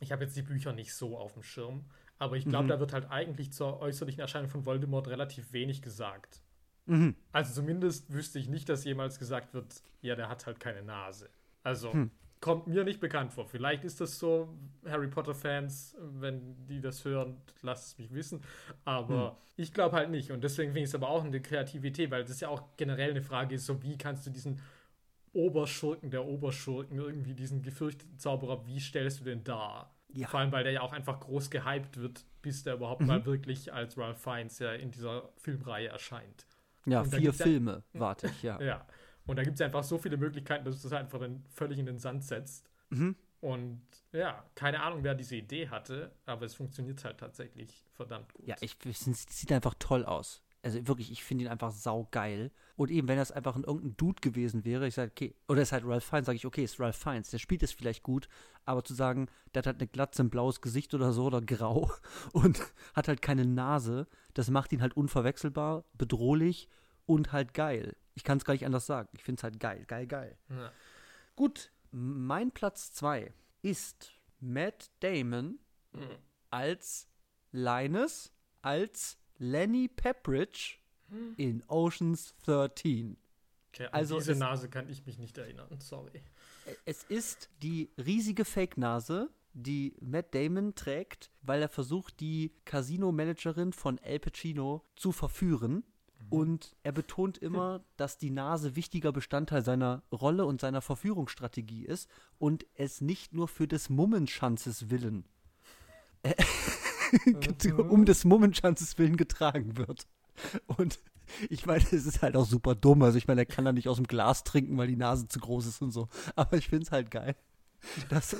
ich habe jetzt die Bücher nicht so auf dem Schirm, aber ich glaube, mhm. da wird halt eigentlich zur äußerlichen Erscheinung von Voldemort relativ wenig gesagt. Mhm. Also zumindest wüsste ich nicht, dass jemals gesagt wird, ja, der hat halt keine Nase. Also hm. Kommt mir nicht bekannt vor. Vielleicht ist das so, Harry Potter-Fans, wenn die das hören, lasst es mich wissen. Aber hm. ich glaube halt nicht. Und deswegen finde ich es aber auch eine Kreativität, weil das ja auch generell eine Frage ist, so wie kannst du diesen Oberschurken der Oberschurken, irgendwie diesen gefürchteten Zauberer, wie stellst du den dar? Ja. Vor allem, weil der ja auch einfach groß gehypt wird, bis der überhaupt mhm. mal wirklich als Ralph Fiennes ja in dieser Filmreihe erscheint. Ja, vier Filme ja, warte ich, ja. Ja. Und da gibt es einfach so viele Möglichkeiten, dass du das einfach dann völlig in den Sand setzt. Mhm. Und ja, keine Ahnung, wer diese Idee hatte, aber es funktioniert halt tatsächlich verdammt gut. Ja, ich, es sieht einfach toll aus. Also wirklich, ich finde ihn einfach saugeil. Und eben, wenn das einfach ein irgendein Dude gewesen wäre, ich sage, okay, oder es ist halt Ralph Fiennes, sage ich, okay, ist Ralph Fiennes, der spielt es vielleicht gut, aber zu sagen, der hat halt eine Glatze, ein blaues Gesicht oder so oder grau und hat halt keine Nase, das macht ihn halt unverwechselbar, bedrohlich und halt geil. Ich kann es gar nicht anders sagen. Ich finde es halt geil, geil, geil. Ja. Gut, mein Platz 2 ist Matt Damon mhm. als Linus, als Lenny Pepperidge hm. in Oceans 13. Okay, an also diese Nase kann ich mich nicht erinnern, sorry. Es ist die riesige Fake-Nase, die Matt Damon trägt, weil er versucht, die Casino-Managerin von El Pacino zu verführen. Mhm. Und er betont immer, dass die Nase wichtiger Bestandteil seiner Rolle und seiner Verführungsstrategie ist und es nicht nur für des Mummenschanzes willen um des Mummenschanzes willen getragen wird. Und ich meine, es ist halt auch super dumm. Also ich meine, er kann da nicht aus dem Glas trinken, weil die Nase zu groß ist und so. Aber ich finde es halt geil. dass,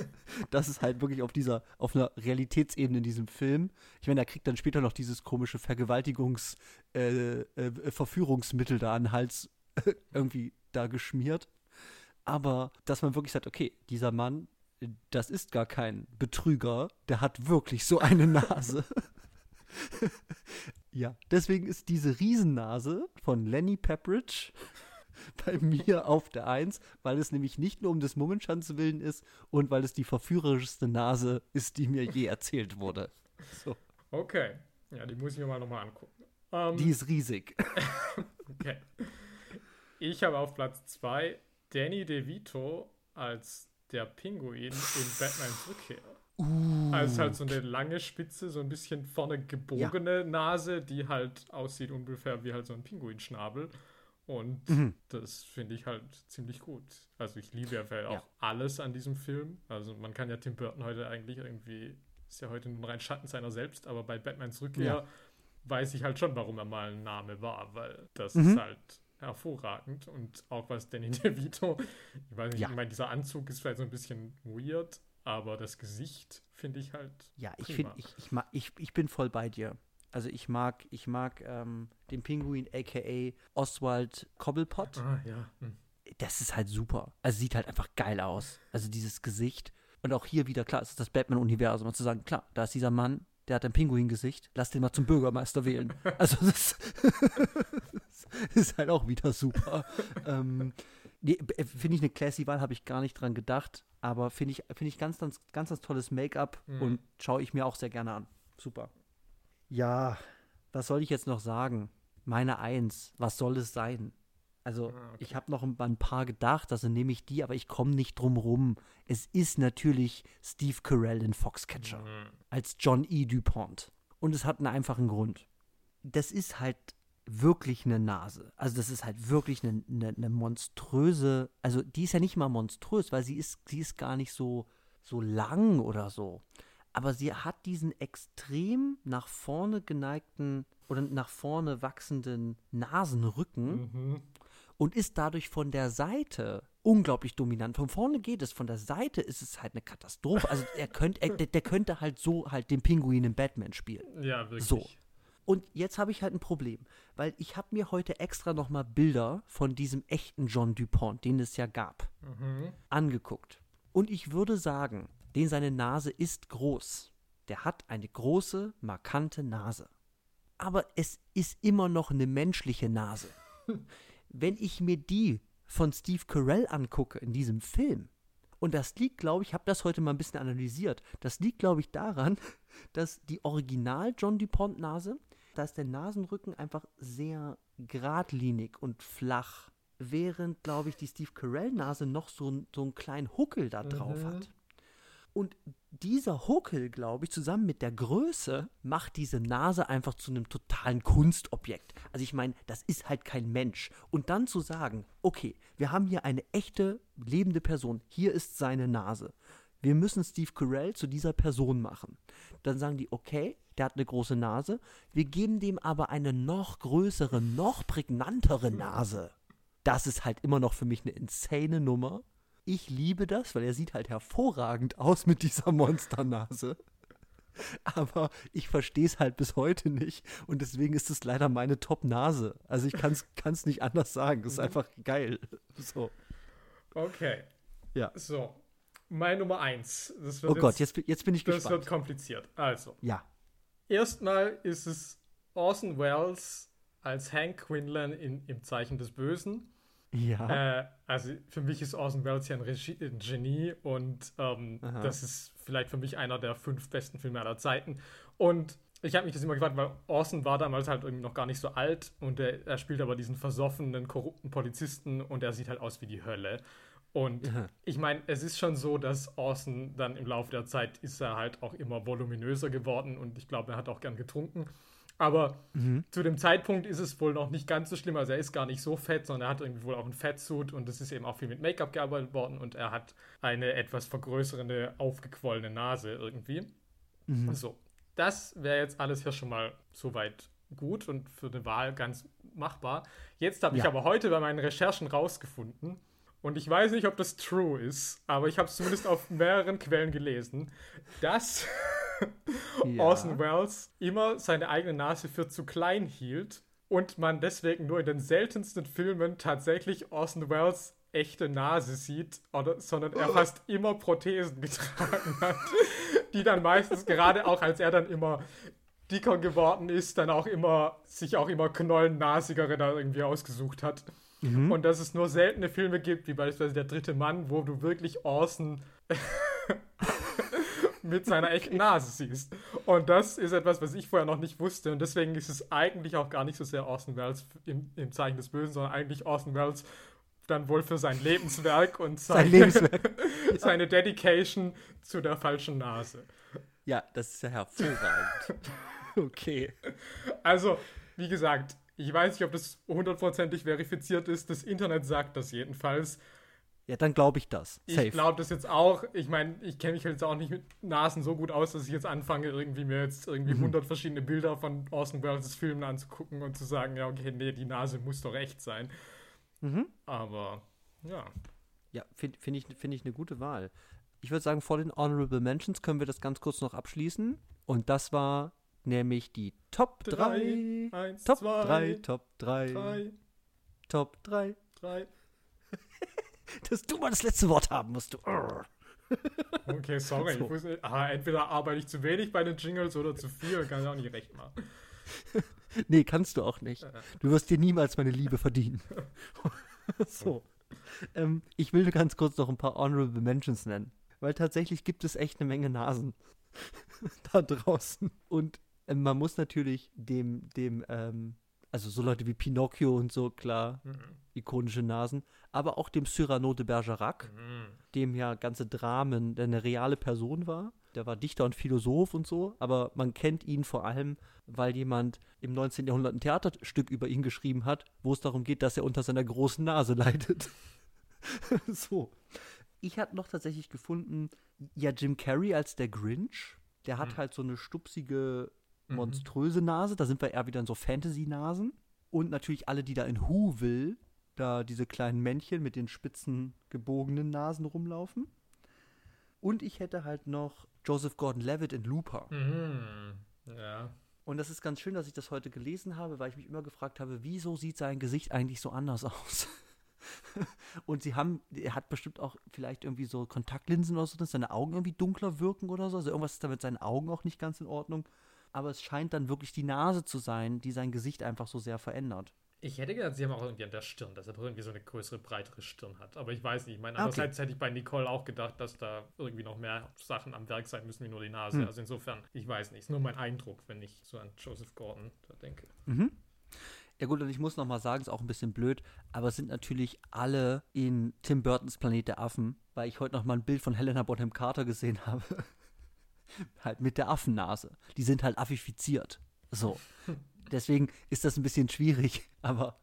dass es halt wirklich auf dieser, auf einer Realitätsebene in diesem Film, ich meine, er kriegt dann später noch dieses komische Vergewaltigungs-, äh, äh, Verführungsmittel da an den Hals irgendwie da geschmiert. Aber dass man wirklich sagt, okay, dieser Mann, das ist gar kein Betrüger, der hat wirklich so eine Nase. ja, deswegen ist diese Riesennase von Lenny Pepperidge bei mir auf der Eins, weil es nämlich nicht nur um des Mummenschanz willen ist und weil es die verführerischste Nase ist, die mir je erzählt wurde. So. Okay. Ja, die muss ich mir mal nochmal angucken. Um, die ist riesig. okay. Ich habe auf Platz 2 Danny DeVito als der Pinguin in Batmans Rückkehr. Uh. Also halt so eine lange Spitze, so ein bisschen vorne gebogene ja. Nase, die halt aussieht ungefähr wie halt so ein Pinguinschnabel. Und mhm. das finde ich halt ziemlich gut. Also ich liebe ja auch alles an diesem Film. Also man kann ja Tim Burton heute eigentlich irgendwie, ist ja heute nur rein Schatten seiner selbst, aber bei Batmans Rückkehr ja. weiß ich halt schon, warum er mal ein Name war, weil das mhm. ist halt hervorragend. Und auch was Danny DeVito, ich weiß nicht, ja. ich meine, dieser Anzug ist vielleicht so ein bisschen weird, aber das Gesicht finde ich halt. Ja, ich finde, ich, ich, ich, ich bin voll bei dir. Also ich mag, ich mag ähm, den Pinguin, aka Oswald Cobblepot. Ah, ja. Hm. Das ist halt super. Also sieht halt einfach geil aus. Also dieses Gesicht. Und auch hier wieder, klar, es ist das Batman-Universum. Und zu sagen, klar, da ist dieser Mann, der hat ein Pinguin-Gesicht, lass den mal zum Bürgermeister wählen. Also das ist halt auch wieder super. ähm, Nee, äh, finde ich eine classy Wahl, habe ich gar nicht dran gedacht. Aber finde ich, find ich ganz, ganz, ganz, ganz tolles Make-up mhm. und schaue ich mir auch sehr gerne an. Super. Ja, was soll ich jetzt noch sagen? Meine Eins, was soll es sein? Also, ah, okay. ich habe noch ein, paar gedacht, also nehme ich die, aber ich komme nicht drum rum. Es ist natürlich Steve Carell in Foxcatcher mhm. als John E. DuPont. Und es hat einen einfachen Grund. Das ist halt wirklich eine Nase. Also das ist halt wirklich eine, eine, eine, monströse, also die ist ja nicht mal monströs, weil sie ist, sie ist gar nicht so, so lang oder so. Aber sie hat diesen extrem nach vorne geneigten oder nach vorne wachsenden Nasenrücken mhm. und ist dadurch von der Seite unglaublich dominant. Von vorne geht es, von der Seite ist es halt eine Katastrophe. Also er könnte, er, der könnte halt so halt den Pinguin in Batman spielen. Ja, wirklich. So. Und jetzt habe ich halt ein Problem, weil ich habe mir heute extra noch mal Bilder von diesem echten John Dupont, den es ja gab, mhm. angeguckt. Und ich würde sagen, den seine Nase ist groß. Der hat eine große, markante Nase. Aber es ist immer noch eine menschliche Nase. Wenn ich mir die von Steve Carell angucke in diesem Film, und das liegt, glaube ich, ich habe das heute mal ein bisschen analysiert. Das liegt, glaube ich, daran, dass die Original John DuPont Nase da ist der Nasenrücken einfach sehr geradlinig und flach, während, glaube ich, die Steve Carell-Nase noch so, so einen kleinen Huckel da drauf mhm. hat. Und dieser Huckel, glaube ich, zusammen mit der Größe, macht diese Nase einfach zu einem totalen Kunstobjekt. Also ich meine, das ist halt kein Mensch. Und dann zu sagen, okay, wir haben hier eine echte, lebende Person, hier ist seine Nase. Wir müssen Steve Carell zu dieser Person machen. Dann sagen die, okay, der hat eine große Nase. Wir geben dem aber eine noch größere, noch prägnantere Nase. Das ist halt immer noch für mich eine insane Nummer. Ich liebe das, weil er sieht halt hervorragend aus mit dieser Monsternase. Aber ich verstehe es halt bis heute nicht. Und deswegen ist es leider meine Top-Nase. Also ich kann es nicht anders sagen. Das ist einfach geil. So. Okay. Ja. So. Mein Nummer eins. oh Gott, jetzt, jetzt bin ich das gespannt. Das wird kompliziert. Also. Ja. Erstmal ist es Orson Welles als Hank Quinlan in, im Zeichen des Bösen. Ja. Äh, also für mich ist Orson Welles ja ein, Regie, ein Genie und ähm, das ist vielleicht für mich einer der fünf besten Filme aller Zeiten. Und ich habe mich das immer gefragt, weil Orson war damals halt irgendwie noch gar nicht so alt und er, er spielt aber diesen versoffenen, korrupten Polizisten und er sieht halt aus wie die Hölle. Und ja. ich meine, es ist schon so, dass Orson dann im Laufe der Zeit ist er halt auch immer voluminöser geworden und ich glaube, er hat auch gern getrunken. Aber mhm. zu dem Zeitpunkt ist es wohl noch nicht ganz so schlimm. Also er ist gar nicht so fett, sondern er hat irgendwie wohl auch einen Fettsuit und es ist eben auch viel mit Make-up gearbeitet worden und er hat eine etwas vergrößerende, aufgequollene Nase irgendwie. Mhm. So, das wäre jetzt alles hier schon mal soweit gut und für eine Wahl ganz machbar. Jetzt habe ja. ich aber heute bei meinen Recherchen rausgefunden, und ich weiß nicht, ob das true ist, aber ich habe es zumindest auf mehreren Quellen gelesen, dass ja. Orson Welles immer seine eigene Nase für zu klein hielt und man deswegen nur in den seltensten Filmen tatsächlich Orson Welles echte Nase sieht, oder, sondern er fast immer Prothesen getragen hat, die dann meistens gerade auch als er dann immer dicker geworden ist, dann auch immer sich auch immer knollennasigere da irgendwie ausgesucht hat. Mhm. Und dass es nur seltene Filme gibt, wie beispielsweise Der dritte Mann, wo du wirklich Orson mit seiner echten Nase siehst. Und das ist etwas, was ich vorher noch nicht wusste. Und deswegen ist es eigentlich auch gar nicht so sehr Orson Welles im, im Zeichen des Bösen, sondern eigentlich Orson Welles dann wohl für sein Lebenswerk und seine, sein Lebenswerk. seine Dedication zu der falschen Nase. Ja, das ist ja hervorragend. okay. Also, wie gesagt, ich weiß nicht, ob das hundertprozentig verifiziert ist. Das Internet sagt das jedenfalls. Ja, dann glaube ich das. Safe. Ich glaube das jetzt auch. Ich meine, ich kenne mich jetzt auch nicht mit Nasen so gut aus, dass ich jetzt anfange, irgendwie mir jetzt irgendwie mhm. 100 verschiedene Bilder von Orson Welles Filmen anzugucken und zu sagen, ja, okay, nee, die Nase muss doch echt sein. Mhm. Aber, ja. Ja, finde find ich, find ich eine gute Wahl. Ich würde sagen, vor den Honorable Mentions können wir das ganz kurz noch abschließen. Und das war nämlich die Top 3. 1, Top 3, Top 3. Top 3. 3. Dass du mal das letzte Wort haben musst, du. Okay, sorry. So. Muss, ah, entweder arbeite ich zu wenig bei den Jingles oder zu viel, kann ich auch nicht recht machen. nee, kannst du auch nicht. Du wirst dir niemals meine Liebe verdienen. so. ähm, ich will ganz kurz noch ein paar Honorable Mentions nennen. Weil tatsächlich gibt es echt eine Menge Nasen da draußen. Und äh, man muss natürlich dem, dem, ähm, also so Leute wie Pinocchio und so, klar, mhm. ikonische Nasen, aber auch dem Cyrano de Bergerac, mhm. dem ja ganze Dramen, der eine reale Person war. Der war Dichter und Philosoph und so, aber man kennt ihn vor allem, weil jemand im 19. Jahrhundert ein Theaterstück über ihn geschrieben hat, wo es darum geht, dass er unter seiner großen Nase leidet. so. Ich hatte noch tatsächlich gefunden, ja, Jim Carrey als der Grinch, der hat mhm. halt so eine stupsige. Monströse Nase. Da sind wir eher wieder in so Fantasy-Nasen. Und natürlich alle, die da in Whoville, da diese kleinen Männchen mit den spitzen, gebogenen Nasen rumlaufen. Und ich hätte halt noch Joseph Gordon-Levitt in Looper. Mhm. Ja. Und das ist ganz schön, dass ich das heute gelesen habe, weil ich mich immer gefragt habe, wieso sieht sein Gesicht eigentlich so anders aus? und sie haben, er hat bestimmt auch vielleicht irgendwie so Kontaktlinsen oder so, dass seine Augen irgendwie dunkler wirken oder so. Also irgendwas ist da mit seinen Augen auch nicht ganz in Ordnung. Aber es scheint dann wirklich die Nase zu sein, die sein Gesicht einfach so sehr verändert. Ich hätte gedacht, sie haben auch irgendwie an der Stirn, dass er irgendwie so eine größere, breitere Stirn hat. Aber ich weiß nicht. Ich meine, andererseits okay. hätte ich bei Nicole auch gedacht, dass da irgendwie noch mehr Sachen am Werk sein müssen, wie nur die Nase. Hm. Also insofern, ich weiß nicht. Ist nur mein Eindruck, wenn ich so an Joseph Gordon da denke. Mhm. Ja gut, und ich muss noch mal sagen, ist auch ein bisschen blöd, aber es sind natürlich alle in Tim Burtons Planet der Affen, weil ich heute noch mal ein Bild von Helena Bonham Carter gesehen habe. halt mit der Affennase. Die sind halt affifiziert. So. Deswegen ist das ein bisschen schwierig, aber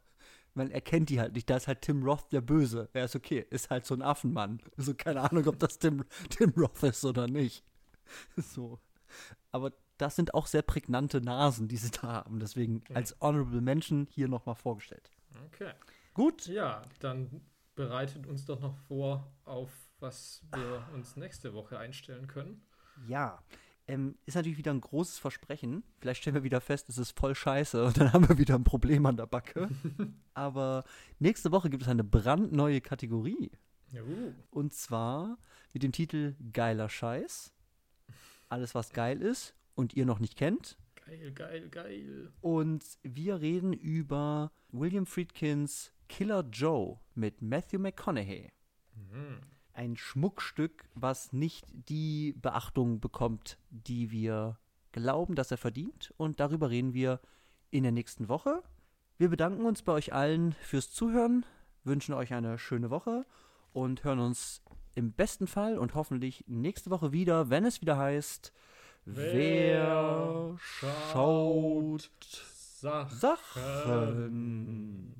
man erkennt die halt nicht. Da ist halt Tim Roth der Böse. Er ist okay, ist halt so ein Affenmann. Also keine Ahnung, ob das Tim, Tim Roth ist oder nicht. So. Aber das sind auch sehr prägnante Nasen, die sie da haben. Deswegen als Honorable Mention hier nochmal vorgestellt. Okay. Gut. Ja, dann bereitet uns doch noch vor, auf was wir uns nächste Woche einstellen können. Ja, ähm, ist natürlich wieder ein großes Versprechen. Vielleicht stellen wir wieder fest, es ist voll scheiße und dann haben wir wieder ein Problem an der Backe. Aber nächste Woche gibt es eine brandneue Kategorie. Uh. Und zwar mit dem Titel Geiler Scheiß. Alles, was geil ist und ihr noch nicht kennt. Geil, geil, geil. Und wir reden über William Friedkins Killer Joe mit Matthew McConaughey. Mhm. Ein Schmuckstück, was nicht die Beachtung bekommt, die wir glauben, dass er verdient. Und darüber reden wir in der nächsten Woche. Wir bedanken uns bei euch allen fürs Zuhören, wünschen euch eine schöne Woche und hören uns im besten Fall und hoffentlich nächste Woche wieder, wenn es wieder heißt Wer schaut Sachen? Sachen?